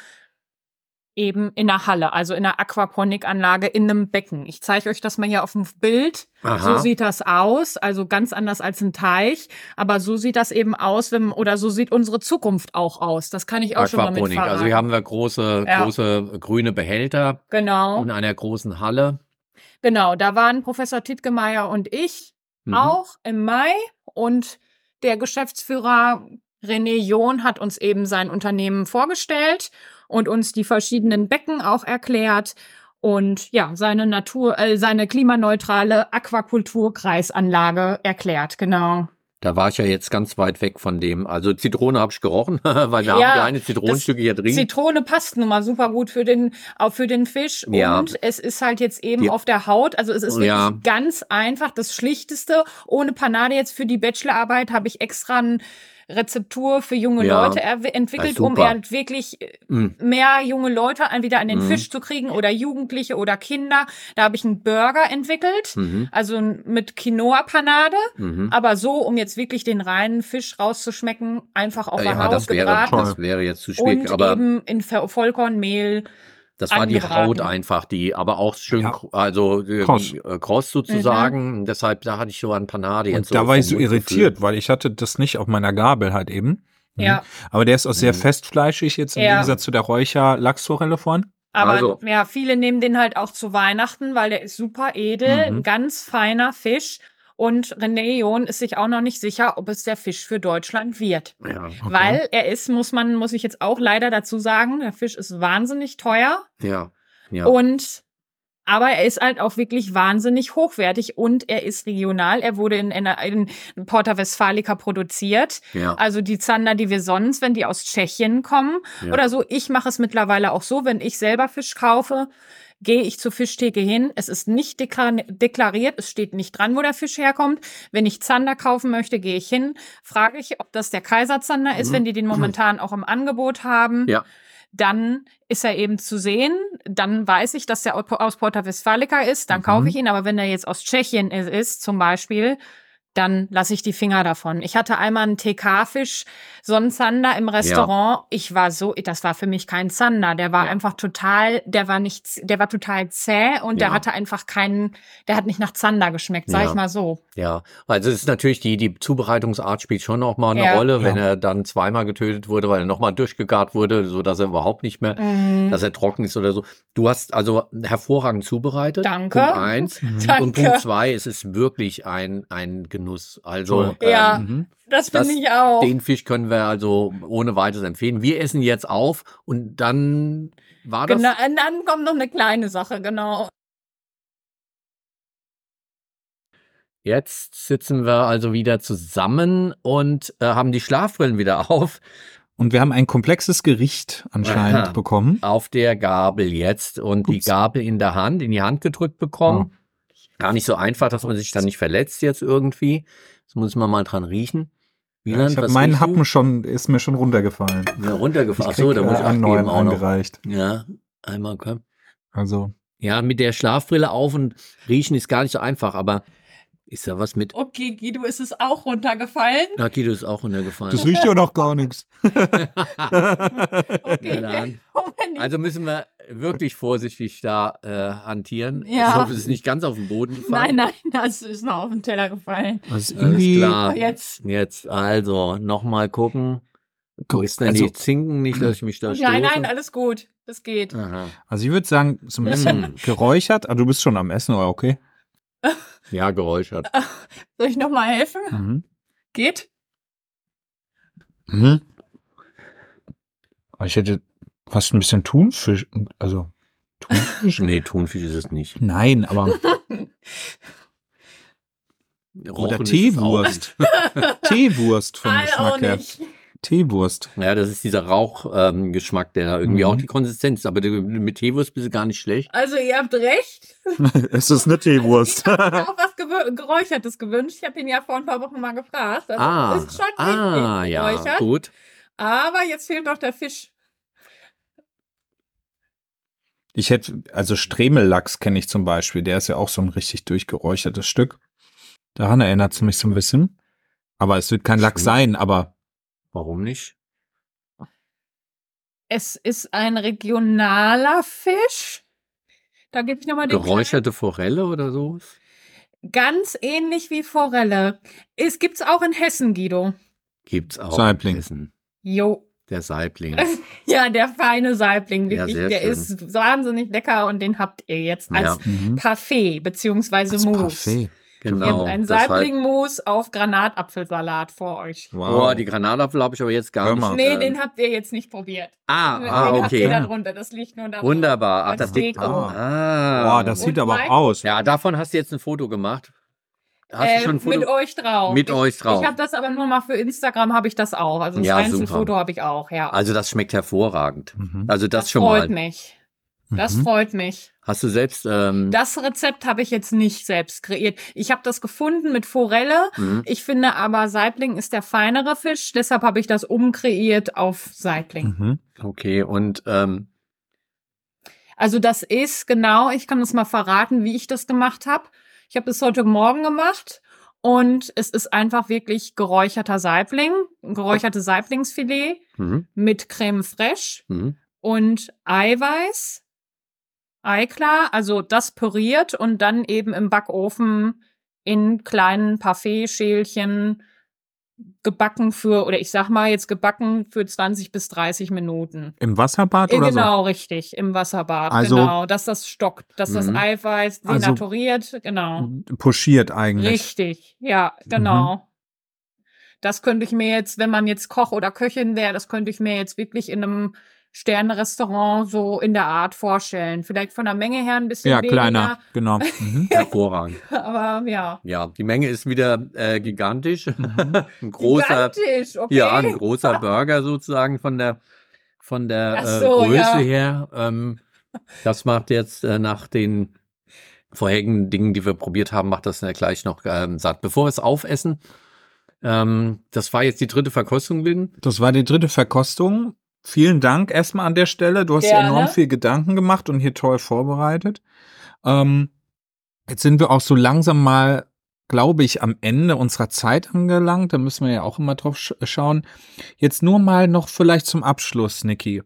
eben in der Halle, also in einer Aquaponikanlage in einem Becken. Ich zeige euch das mal hier auf dem Bild. Aha. So sieht das aus, also ganz anders als ein Teich, aber so sieht das eben aus, wenn, oder so sieht unsere Zukunft auch aus. Das kann ich auch schon mal mit verraten. Also hier haben wir große, ja. große grüne Behälter. Genau. In einer großen Halle. Genau, da waren Professor Tittgemeier und ich mhm. auch im Mai und der Geschäftsführer René John hat uns eben sein Unternehmen vorgestellt und uns die verschiedenen Becken auch erklärt und ja, seine Natur, äh, seine klimaneutrale Aquakulturkreisanlage erklärt, genau. Da war ich ja jetzt ganz weit weg von dem. Also Zitrone habe ich gerochen, (laughs) weil wir ja, haben ja eine Zitronenstücke hier drin. Zitrone passt nun mal super gut für den, auch für den Fisch. Ja. Und es ist halt jetzt eben Die, auf der Haut. Also es ist wirklich ja. ganz einfach, das Schlichteste. Ohne Panade jetzt für die Bachelorarbeit habe ich extra ein Rezeptur für junge ja, Leute entwickelt, um wirklich mm. mehr junge Leute wieder an den mm. Fisch zu kriegen oder Jugendliche oder Kinder. Da habe ich einen Burger entwickelt, mhm. also mit Quinoa-Panade, mhm. aber so, um jetzt wirklich den reinen Fisch rauszuschmecken, einfach auf ja, der Haut das wäre, gebraten. Das wäre jetzt zu schwierig, und aber eben in Vollkornmehl das war die Haut einfach, die aber auch schön, ja. also äh, kross, äh, kross sozusagen. Mhm. Deshalb, da hatte ich so ein Panade jetzt. Und da so war ich so irritiert, Gefühl. weil ich hatte das nicht auf meiner Gabel halt eben. Mhm. Ja. Aber der ist auch sehr mhm. festfleischig jetzt im ja. Gegensatz zu der Räucher-Lachsforelle vorhin. Aber also. ja, viele nehmen den halt auch zu Weihnachten, weil der ist super edel, mhm. ein ganz feiner Fisch. Und René John ist sich auch noch nicht sicher, ob es der Fisch für Deutschland wird. Ja, okay. Weil er ist, muss man, muss ich jetzt auch leider dazu sagen, der Fisch ist wahnsinnig teuer. Ja. ja. Und aber er ist halt auch wirklich wahnsinnig hochwertig und er ist regional. Er wurde in, in, in Porta Westfalica produziert. Ja. Also die Zander, die wir sonst, wenn die aus Tschechien kommen ja. oder so. Ich mache es mittlerweile auch so, wenn ich selber Fisch kaufe, gehe ich zur Fischtheke hin. Es ist nicht deklariert, es steht nicht dran, wo der Fisch herkommt. Wenn ich Zander kaufen möchte, gehe ich hin, frage ich, ob das der Kaiserzander ist, mhm. wenn die den (clears throat) momentan auch im Angebot haben. Ja. Dann ist er eben zu sehen. Dann weiß ich, dass er aus Porta Westfalica ist. Dann mhm. kaufe ich ihn. Aber wenn er jetzt aus Tschechien ist, zum Beispiel, dann lasse ich die Finger davon. Ich hatte einmal einen TK-Fisch, so einen Zander im Restaurant. Ja. Ich war so, das war für mich kein Zander. Der war ja. einfach total, der war nicht, der war total zäh und ja. der hatte einfach keinen, der hat nicht nach Zander geschmeckt, sag ich mal so. Ja, also es ist natürlich die, die Zubereitungsart spielt schon auch mal eine Rolle, wenn er dann zweimal getötet wurde, weil er nochmal durchgegart wurde, so dass er überhaupt nicht mehr, mhm. dass er trocken ist oder so. Du hast also hervorragend zubereitet. Danke. Punkt eins. Mhm. (laughs) Danke. Und Punkt zwei, es ist wirklich ein, ein Genuss Genuss. Also ähm, ja, ähm, das finde ich auch. Den Fisch können wir also ohne weiteres empfehlen. Wir essen jetzt auf und dann war das. Genau, dann kommt noch eine kleine Sache, genau. Jetzt sitzen wir also wieder zusammen und äh, haben die Schlafbrillen wieder auf. Und wir haben ein komplexes Gericht anscheinend Aha. bekommen. Auf der Gabel jetzt und Ups. die Gabel in der Hand, in die Hand gedrückt bekommen. Genau. Gar nicht so einfach, dass man sich dann nicht verletzt jetzt irgendwie. Das muss man mal dran riechen. Wieland, ich meinen Happen schon, ist mir schon runtergefallen. Ja, runtergefallen. Achso, da muss ich einen neuen eingereicht. Ja, einmal komm. Also. Ja, mit der Schlafbrille auf und riechen ist gar nicht so einfach, aber ist da was mit? Okay, Guido ist es auch runtergefallen. Na, Guido ist auch runtergefallen. Das riecht ja noch gar nichts. (laughs) okay. (laughs) Also müssen wir wirklich vorsichtig da äh, hantieren. Ja. Ich hoffe, es ist nicht ganz auf den Boden gefallen. Nein, nein, das ist noch auf den Teller gefallen. Das ist irgendwie klar. Jetzt. Jetzt also nochmal gucken. Wo ist denn also, die Zinken nicht, dass ich mich da stoße? Nein, nein, alles gut. Das geht. Aha. Also ich würde sagen, so ein bisschen geräuchert. Aber ah, du bist schon am Essen, oder okay? Ja, geräuchert. Soll ich nochmal helfen? Mhm. Geht? Mhm. Ich hätte fast ein bisschen Thunfisch, also Thunfisch. (laughs) nee, Thunfisch ist es nicht. Nein, aber. Oder Teewurst. Teewurst von Geschmack her. Teewurst. Ja, das ist dieser Rauchgeschmack, ähm, der irgendwie mhm. auch die Konsistenz ist. Aber mit Teewurst bist du gar nicht schlecht. Also ihr habt recht. (laughs) es ist eine Teewurst. Also ich habe auch was Geräuchertes gewünscht. Ich habe ihn ja vor ein paar Wochen mal gefragt. Also ah, ist schon ah ja, gut. Aber jetzt fehlt noch der Fisch. Ich hätte, also Stremellachs kenne ich zum Beispiel. Der ist ja auch so ein richtig durchgeräuchertes Stück. Daran erinnert es mich so ein bisschen. Aber es wird kein Lachs sein, aber Warum nicht? Es ist ein regionaler Fisch. Da gebe ich nochmal den. Geräucherte Forelle oder so? Ganz ähnlich wie Forelle. Es gibt's auch in Hessen, Guido. Gibt's auch Saibling. in Hessen. Jo. Der Saibling. (laughs) ja, der feine Saibling. Wirklich, ja, der schön. ist wahnsinnig lecker und den habt ihr jetzt als ja. Mhm. Parfait beziehungsweise Mousse. Parfait. Genau. Ihr habt ein Saiblingmus auf Granatapfelsalat vor euch. Wow. Oh, die Granatapfel habe ich aber jetzt gar nicht. Nee, den habt ihr jetzt nicht probiert. Ah, den ah okay. Habt ihr darunter. Das liegt nur da. Wunderbar. Ach, das liegt. Ah. ah. Boah, das sieht aber auch aus. Ja, davon hast du jetzt ein Foto gemacht. Hast äh, du schon ein Foto? Mit euch drauf. Mit ich, euch drauf. Ich habe das aber nur mal für Instagram habe ich das auch. Also ein ja, Foto habe ich auch, ja. Also das schmeckt hervorragend. Mhm. Also das, das schon mal. Freut mich. Das mhm. freut mich. Hast du selbst? Ähm das Rezept habe ich jetzt nicht selbst kreiert. Ich habe das gefunden mit Forelle. Mhm. Ich finde aber Saibling ist der feinere Fisch, deshalb habe ich das umkreiert auf Saibling. Mhm. Okay und ähm also das ist genau. Ich kann das mal verraten, wie ich das gemacht habe. Ich habe das heute Morgen gemacht und es ist einfach wirklich geräucherter Saibling, geräucherte Saiblingsfilet mhm. mit Creme fraiche mhm. und Eiweiß Eiklar, also das püriert und dann eben im Backofen in kleinen Parfait-Schälchen gebacken für, oder ich sag mal jetzt gebacken für 20 bis 30 Minuten. Im Wasserbad oder Genau, so? richtig, im Wasserbad, also, genau, dass das stockt, dass das mhm. Eiweiß also denaturiert, also, genau. Puschiert eigentlich. Richtig, ja, genau. Mhm. Das könnte ich mir jetzt, wenn man jetzt Koch oder Köchin wäre, das könnte ich mir jetzt wirklich in einem Sternrestaurant so in der Art vorstellen. Vielleicht von der Menge her ein bisschen ja, weniger. kleiner, genau. (laughs) Mhm. Hervorragend. Aber ja. Ja, die Menge ist wieder äh, gigantisch. Mhm. (laughs) ein großer, gigantisch, okay. Ja, ein großer (laughs) Burger sozusagen von der von der äh, so, äh, Größe ja. her. Ähm, das macht jetzt äh, nach den vorherigen Dingen, die wir probiert haben, macht das ja gleich noch ähm, satt. Bevor wir es aufessen, ähm, das war jetzt die dritte Verkostung, Lynn. Das war die dritte Verkostung. Vielen Dank erstmal an der Stelle. Du hast Gerne. enorm viel Gedanken gemacht und hier toll vorbereitet. Ähm, jetzt sind wir auch so langsam mal, glaube ich, am Ende unserer Zeit angelangt. Da müssen wir ja auch immer drauf sch schauen. Jetzt nur mal noch vielleicht zum Abschluss, Niki.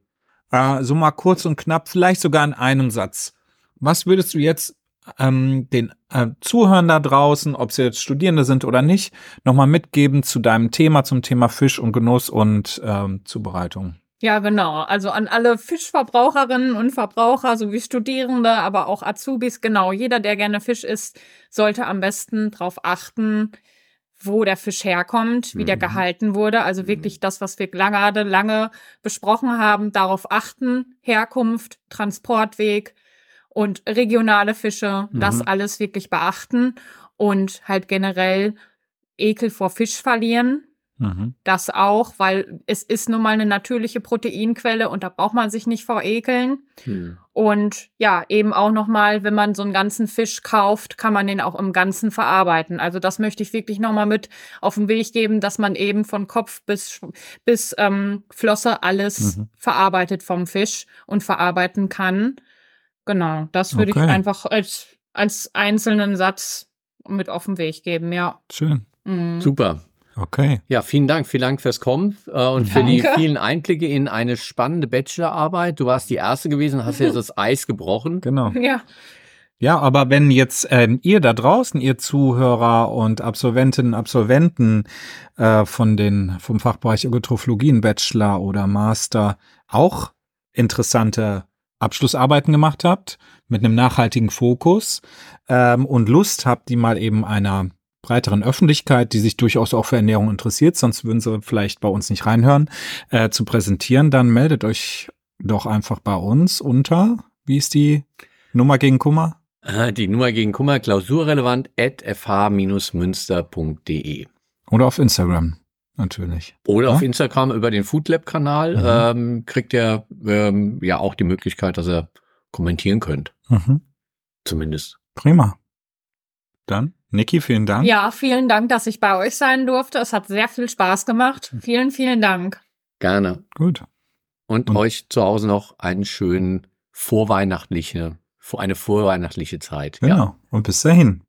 Äh, so mal kurz und knapp, vielleicht sogar in einem Satz. Was würdest du jetzt ähm, den äh, Zuhörern da draußen, ob sie jetzt Studierende sind oder nicht, nochmal mitgeben zu deinem Thema, zum Thema Fisch und Genuss und ähm, Zubereitung? Ja, genau. Also an alle Fischverbraucherinnen und Verbraucher sowie Studierende, aber auch Azubis, genau. Jeder, der gerne Fisch isst, sollte am besten darauf achten, wo der Fisch herkommt, wie mhm. der gehalten wurde. Also wirklich mhm. das, was wir gerade lange besprochen haben, darauf achten. Herkunft, Transportweg und regionale Fische, mhm. das alles wirklich beachten. und halt generell Ekel vor Fisch verlieren. Mhm. Das auch, weil es ist nun mal eine natürliche Proteinquelle und da braucht man sich nicht vor ekeln. Mhm. Und ja, eben auch nochmal, wenn man so einen ganzen Fisch kauft, kann man den auch im Ganzen verarbeiten. Also das möchte ich wirklich nochmal mit auf den Weg geben, dass man eben von Kopf bis, bis ähm, Flosse alles mhm. verarbeitet vom Fisch und verarbeiten kann. Genau, das würde okay. ich einfach als, als einzelnen Satz mit auf den Weg geben, ja. Schön. Mhm. Super. Okay. Ja, vielen Dank. Vielen Dank fürs Kommen äh, und Danke. für die vielen Einblicke in eine spannende Bachelorarbeit. Du warst die Erste gewesen, hast jetzt das Eis gebrochen. Genau. Ja. Ja, aber wenn jetzt ähm, ihr da draußen, ihr Zuhörer und Absolventinnen, Absolventen äh, von den vom Fachbereich Ökotrophologien Bachelor oder Master auch interessante Abschlussarbeiten gemacht habt mit einem nachhaltigen Fokus ähm, und Lust habt, die mal eben einer breiteren Öffentlichkeit, die sich durchaus auch für Ernährung interessiert, sonst würden sie vielleicht bei uns nicht reinhören, äh, zu präsentieren, dann meldet euch doch einfach bei uns unter, wie ist die Nummer gegen Kummer? Äh, die Nummer gegen Kummer, klausurrelevant at fh-münster.de. Oder auf Instagram, natürlich. Oder ja? auf Instagram über den Foodlab-Kanal mhm. ähm, kriegt ihr ähm, ja auch die Möglichkeit, dass ihr kommentieren könnt. Mhm. Zumindest. Prima. Dann Niki, vielen Dank. Ja, vielen Dank, dass ich bei euch sein durfte. Es hat sehr viel Spaß gemacht. Vielen, vielen Dank. Gerne. Gut. Und, Und euch zu Hause noch einen schönen vorweihnachtliche, eine vorweihnachtliche Zeit. Genau. Ja. Und bis dahin.